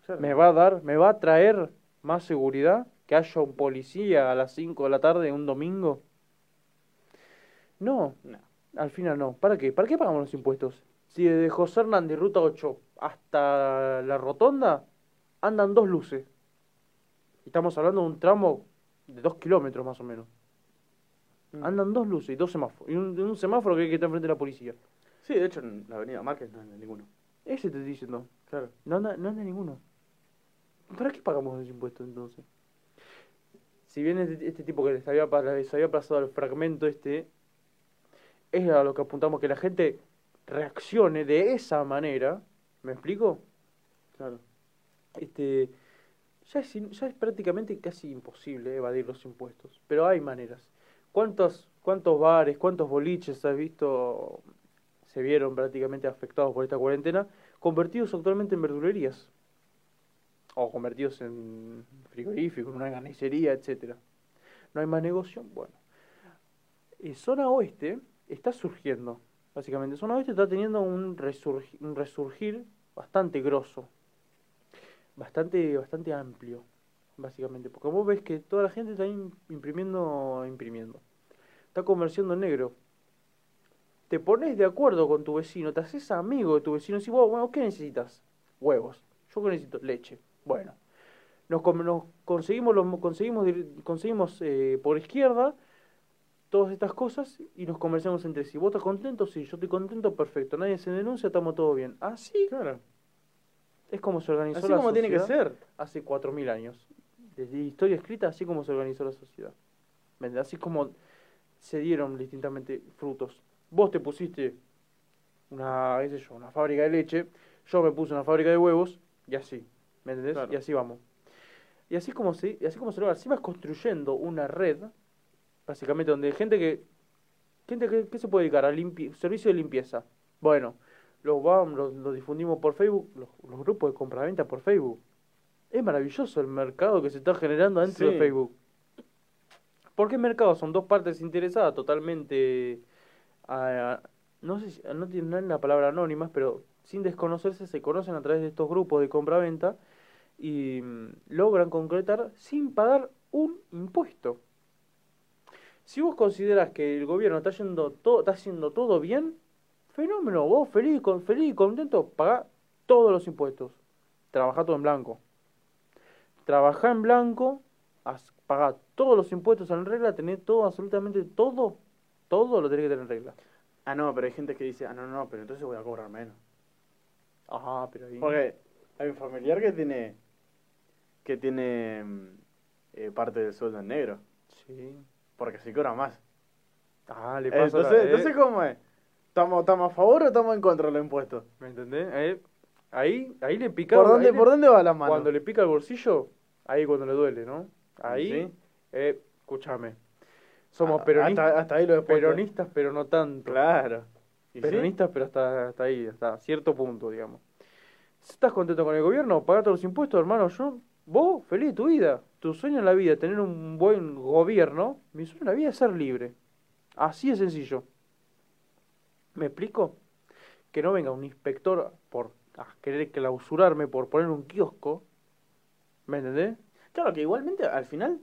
Claro. ¿Me va a dar, me va a traer más seguridad que haya un policía a las 5 de la tarde un domingo? No, No. al final no. ¿Para qué? ¿Para qué pagamos los impuestos? Si desde José Hernández, Ruta 8, hasta la rotonda, andan dos luces. Estamos hablando de un tramo de dos kilómetros más o menos. Mm. Andan dos luces y dos semáforos. Y un, un semáforo que, que está enfrente de la policía. Sí, de hecho en la avenida Márquez no hay ninguno. Ese te estoy diciendo. Claro. No anda, no anda ninguno. ¿Para qué pagamos los impuestos entonces? Si bien este, este tipo que les había, pa- les había pasado el fragmento este, es a lo que apuntamos, que la gente reaccione de esa manera, ¿me explico? Claro. Este, ya es, ya es prácticamente casi imposible evadir los impuestos, pero hay maneras. ¿Cuántos, cuántos bares, cuántos boliches has visto, se vieron prácticamente afectados por esta cuarentena, convertidos actualmente en verdulerías? O convertidos en frigoríficos, en una carnicería, etcétera. ¿No hay más negocio? Bueno. Eh, zona oeste está surgiendo, básicamente. Zona oeste está teniendo un, un resurgir bastante grosso bastante bastante amplio básicamente. Porque vos ves que toda la gente está im- imprimiendo imprimiendo. Está comerciando en negro. Te pones de acuerdo con tu vecino te haces amigo de tu vecino y vos bueno qué necesitas huevos. Yo qué necesito leche bueno nos, nos conseguimos los conseguimos conseguimos eh, por izquierda todas estas cosas y nos comerciamos entre sí. Vos estás contento sí yo estoy contento perfecto. Nadie se denuncia estamos todo bien. Así Claro. es como se organizó Así la como tiene que ser. hace 4.000 años. Desde historia escrita, así como se organizó la sociedad. ¿Me entendés? Así como se dieron distintamente frutos. Vos te pusiste una, qué sé yo, una fábrica de leche, yo me puse una fábrica de huevos, y así. ¿Me entendés? Claro. Y así vamos. Y así como se, y así como se logra, así vas construyendo una red, básicamente, donde hay gente que, gente que, ¿qué se puede dedicar? A servicio de limpieza. Bueno, los vamos, los, los difundimos por Facebook, los, los grupos de compraventa por Facebook. Es maravilloso el mercado que se está generando dentro de. Facebook. ¿Por qué mercado? Son dos partes interesadas totalmente, no sé si, no tienen la palabra anónimas, pero sin desconocerse se conocen a través de estos grupos de compraventa y mm, logran concretar sin pagar un impuesto. Si vos consideras que el gobierno está yendo todo, está haciendo todo bien, fenómeno, vos feliz, con, feliz y contento, pagá todos los impuestos. Trabajá todo en blanco. Trabajá en blanco, pagá todos los impuestos en regla, tenés todo, absolutamente todo, todo lo tenés que tener en regla. Ah, no, pero hay gente que dice, ah, no, no, pero entonces voy a cobrar menos. Ajá, pero ahí... Porque hay un familiar que tiene que tiene mm, eh, parte del sueldo en negro, Sí. porque se cobra más. Ah, le Eh, pasa... entonces, eh, entonces ¿cómo es? ¿Estamos, ¿Estamos a favor o estamos en contra de los impuestos? ¿Me entendés? Eh, ahí, ahí le pica... ¿Por dónde, le- ¿Por dónde va la mano? Cuando le pica el bolsillo, ahí cuando le duele, ¿no? Ahí, ¿Sí? eh, escúchame. Somos Ah, peronistas, Hasta, hasta ahí lo peronistas, pero no tanto. Claro. Peronistas, pero hasta, hasta ahí, hasta cierto punto, digamos. Estás contento con el gobierno, pagar todos los impuestos, hermano, yo, vos, feliz de tu vida. Tu sueño en la vida es tener un buen gobierno. Mi sueño en la vida es ser libre. Así de sencillo. ¿Me explico? Que no venga un inspector por a querer clausurarme por poner un kiosco. ¿Me entendés? Claro, que igualmente al final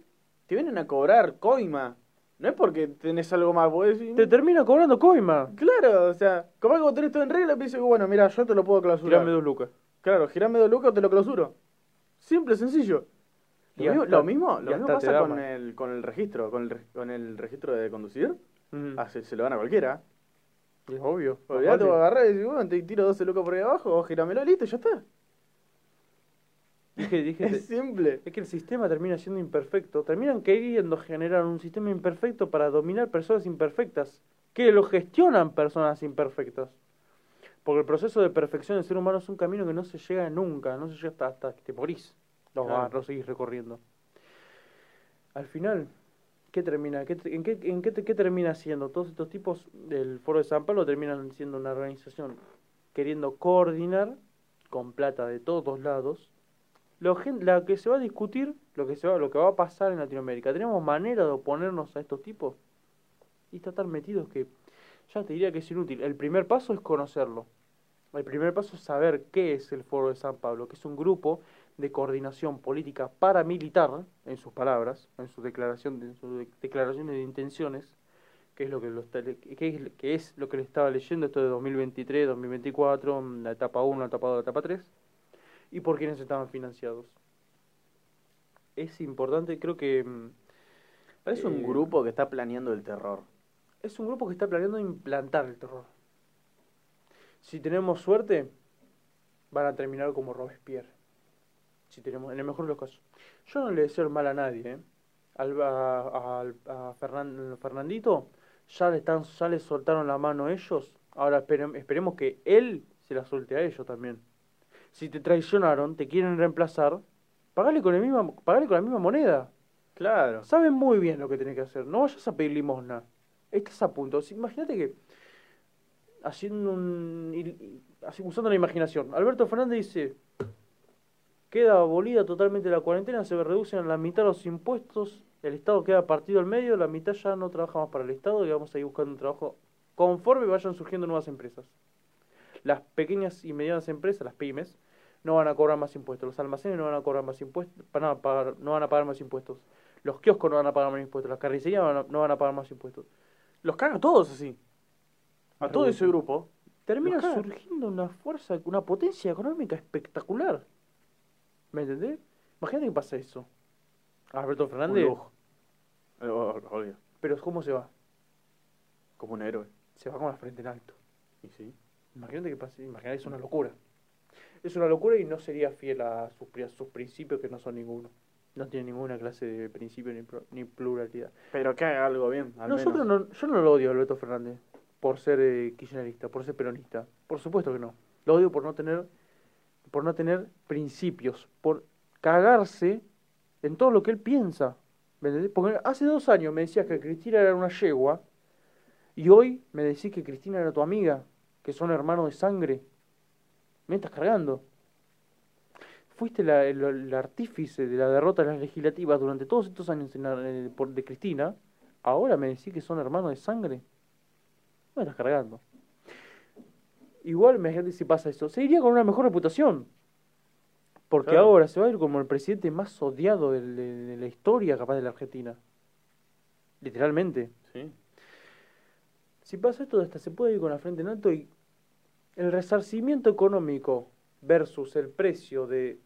te vienen a cobrar coima. No es porque tenés algo más, vos decís, Te termina cobrando coima. Claro, o sea, como que vos tenés todo en regla, me dice, bueno, mira, yo te lo puedo clausurar. Tirame dos lucas. Claro, girame dos lucas o te lo clausuro. Simple, sencillo. Y Lo mismo, hasta- lo mismo, y lo pasa con el, con el registro, con el, con el registro de conducir. Ah, se, se lo dan a cualquiera. Es obvio. Olvidate, Aparte- vos agarrás y decís, bueno, te tiro 12 lucas por ahí abajo, giramelo, listo, ya está. Dije, dije, Es simple. Es que el sistema termina siendo imperfecto. Terminan queriendo generar un sistema imperfecto para dominar personas imperfectas. Que lo gestionan personas imperfectas. Porque el proceso de perfección del ser humano es un camino que no se llega nunca. No se llega hasta, hasta que te morís. Lo, Claro. vas- lo seguís recorriendo. Al final, ¿qué termina? ¿Qué, ¿En, qué, en qué, te- qué termina siendo? Todos estos tipos del Foro de San Pablo terminan siendo una organización queriendo coordinar con plata de todos lados lo, la que se va a discutir, lo que se va, lo que va a pasar en Latinoamérica. ¿Tenemos manera de oponernos a estos tipos? Y está tan metidos que ya te diría que es inútil. El primer paso es conocerlo. El primer paso es saber qué es el Foro de San Pablo, que es un grupo de coordinación política paramilitar, en sus palabras, en su declaración, en sus declaraciones de intenciones, que es lo que, lo está, es, que es lo que le estaba leyendo esto de 2023, 2024, la etapa 1, la etapa 2, la etapa 3, y por quiénes estaban financiados. Es importante, creo que... mm, Es un eh, grupo que está planeando el terror. Es un grupo que está planeando implantar el terror. Si tenemos suerte, van a terminar como Robespierre. Si tenemos, en el mejor de los casos. Yo no le deseo el mal a nadie, ¿eh? Al, a, a Fernan- Fernandito ya le, están, ya le soltaron la mano ellos. Ahora esperem- esperemos que él se la suelte a ellos también. Si te traicionaron, te quieren reemplazar, pagale con, el misma, pagale con la misma moneda. Claro. Saben muy bien lo que tenés que hacer. No vayas a pedir limosna. Estás a punto. Imagínate que haciendo un usando la imaginación, Alberto Fernández dice queda abolida totalmente la cuarentena, se reducen a la mitad los impuestos, el Estado queda partido al medio, la mitad ya no trabaja más para el Estado y vamos a ir buscando un trabajo conforme vayan surgiendo nuevas empresas. Las pequeñas y medianas empresas, las pymes, no van a cobrar más impuestos, los almacenes no van a cobrar más impuestos, a pagar, no van a pagar más impuestos, los kioscos no van a pagar más impuestos, las carnicerías no van a- no van a pagar más impuestos. Los caga a todos así. A todo ese grupo. Termina surgiendo una fuerza, una potencia económica espectacular. ¿Me entendés? Imagínate que pasa eso. Alberto Un Fernández, lujo. Eh, o- Obvio. pero ¿cómo se va? Como un héroe. Se va con la frente en alto. Y sí. Imagínate que pase, imagínate, es una locura. Es una locura y no sería fiel a sus, a sus principios que no son ninguno. No tiene ninguna clase de principio ni, pro- ni pluralidad. Pero que haga algo bien. Al Nosotros menos. no, yo no lo odio a Alberto Fernández por ser eh, kirchnerista, por ser peronista. Por supuesto que no. Lo odio por no tener, por no tener principios, por cagarse en todo lo que él piensa. Porque hace dos años me decías que Cristina era una yegua y hoy me decís que Cristina era tu amiga, que son hermanos de sangre. Me estás cargando. Fuiste la- el, el artífice de la derrota de las legislativas durante todos estos años en la- de Cristina. Ahora me decís que son hermanos de sangre. Me estás cargando. Igual, imagínate si pasa eso. Se iría con una mejor reputación. Porque Claro. ahora se va a ir como el presidente más odiado de, de- de la historia, capaz, de la Argentina. Literalmente. Sí. Si pasa esto, hasta se puede ir con la frente en alto y el resarcimiento económico versus el precio de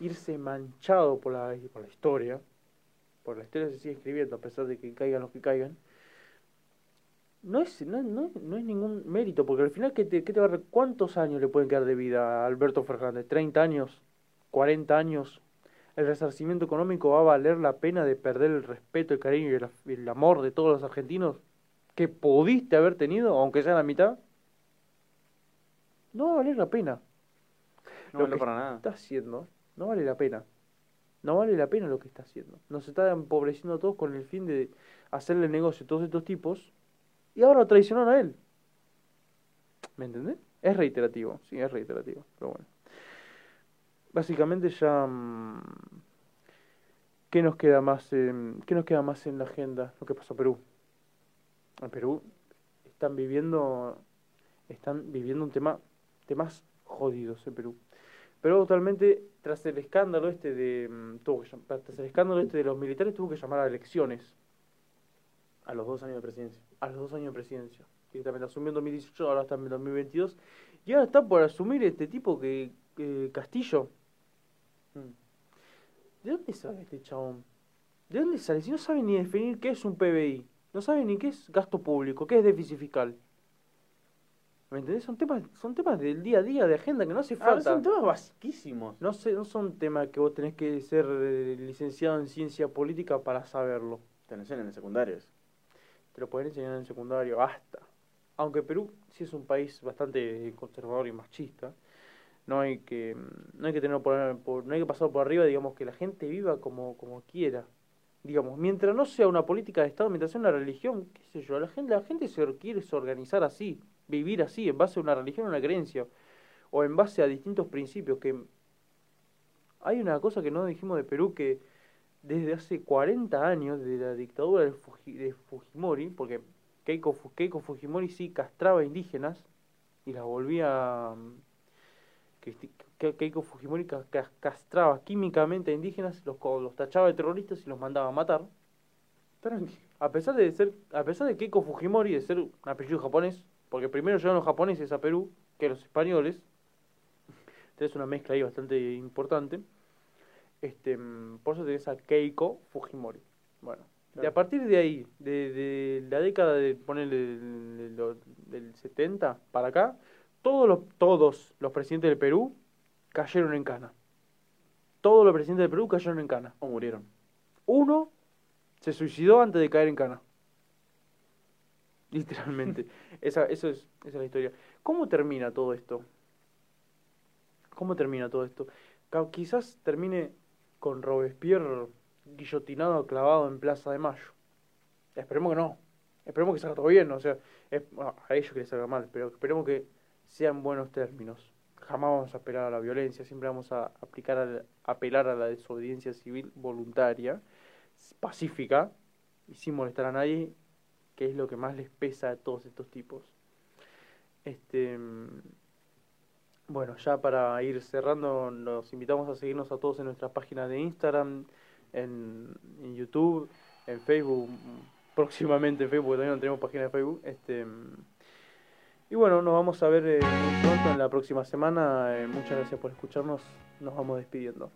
irse manchado por la, historia, por la historia se sigue escribiendo a pesar de que caigan los que caigan, no es, no, no, no es ningún mérito, porque al final, ¿qué te, qué te va a ¿cuántos años le pueden quedar de vida a Alberto Fernández? ¿30 años? ¿40 años? ¿El resarcimiento económico va a valer la pena de perder el respeto, el cariño y el, el amor de todos los argentinos que pudiste haber tenido, aunque sea la mitad? No va a valer la pena. No Lo vale que para nada. está haciendo no vale la pena. No vale la pena lo que está haciendo. Nos está empobreciendo a todos con el fin de hacerle negocio a todos estos tipos y ahora lo traicionaron a él. ¿Me entendés? Es reiterativo, sí, es reiterativo, pero bueno. Básicamente ya... mm, ¿Qué nos queda más, en- ¿qué nos queda más en la agenda? Lo que pasó a Perú. En Perú están viviendo están viviendo un tema temas jodidos en Perú. Pero totalmente tras el escándalo este de mm, tuvo que tras el escándalo este de los militares tuvo que llamar a elecciones A los dos años de presidencia. a los dos años de presidencia. Directamente asumió en 2018, ahora está en 2022 y ahora está por asumir este tipo que, que Castillo. Mm. ¿De dónde sale este chabón? ¿De dónde sale? Si no sabe ni definir qué es un PBI, no sabe ni qué es gasto público, qué es déficit fiscal. ¿Me entendés? Son temas, son temas del día a día, de agenda, que no hace Ah, falta. son temas basiquísimos. No, sé, no son temas que vos tenés que ser eh, licenciado en ciencia política para saberlo. Te lo enseñan en secundarios. Te lo pueden enseñar en secundario, basta. Aunque Perú sí es un país bastante conservador y machista, no hay que no hay que tenerlo por, por- no hay que pasar por arriba, digamos que la gente viva como como quiera. Digamos, mientras no sea una política de Estado, mientras sea una religión, qué sé yo, la gente la gente se quiere organizar así, vivir así en base a una religión, una creencia o en base a distintos principios que hay una cosa que no dijimos de Perú que desde hace 40 años de la dictadura de Fujimori, porque Keiko, Keiko Fujimori sí castraba indígenas y las volvía... Mm, Keiko Fujimori castraba químicamente a indígenas, los, los tachaba de terroristas y los mandaba a matar. A pesar de ser, a pesar de Keiko Fujimori de ser un apellido japonés, porque primero llegaron los japoneses a Perú que los españoles, entonces una mezcla ahí bastante importante. Este, mm, por eso tenés a Keiko Fujimori. Bueno, de a partir de ahí, de, la década de ponerle del, del 70 para acá, todos los, todos los presidentes del Perú cayeron en cana. Todos los presidentes del Perú cayeron en cana. O murieron. Uno se suicidó antes de caer en cana. Literalmente. esa, eso es, esa es la historia. ¿Cómo termina todo esto? ¿Cómo termina todo esto? Quizás termine con Robespierre guillotinado, clavado en Plaza de Mayo. Esperemos que no. Esperemos que salga todo bien. O sea, a ellos que les salga mal, pero esperemos que sean buenos términos. Jamás vamos a apelar a la violencia, siempre vamos a aplicar apelar a la desobediencia civil voluntaria, pacífica y sin molestar a nadie, que es lo que más les pesa a todos estos tipos. Este, bueno, ya para ir cerrando, nos invitamos a seguirnos a todos en nuestras páginas de Instagram, en, YouTube, en Facebook, próximamente en Facebook, porque todavía no tenemos página de Facebook. Este, y bueno, nos vamos a ver eh, muy pronto en la próxima semana. Eh, muchas gracias por escucharnos. Nos vamos despidiendo.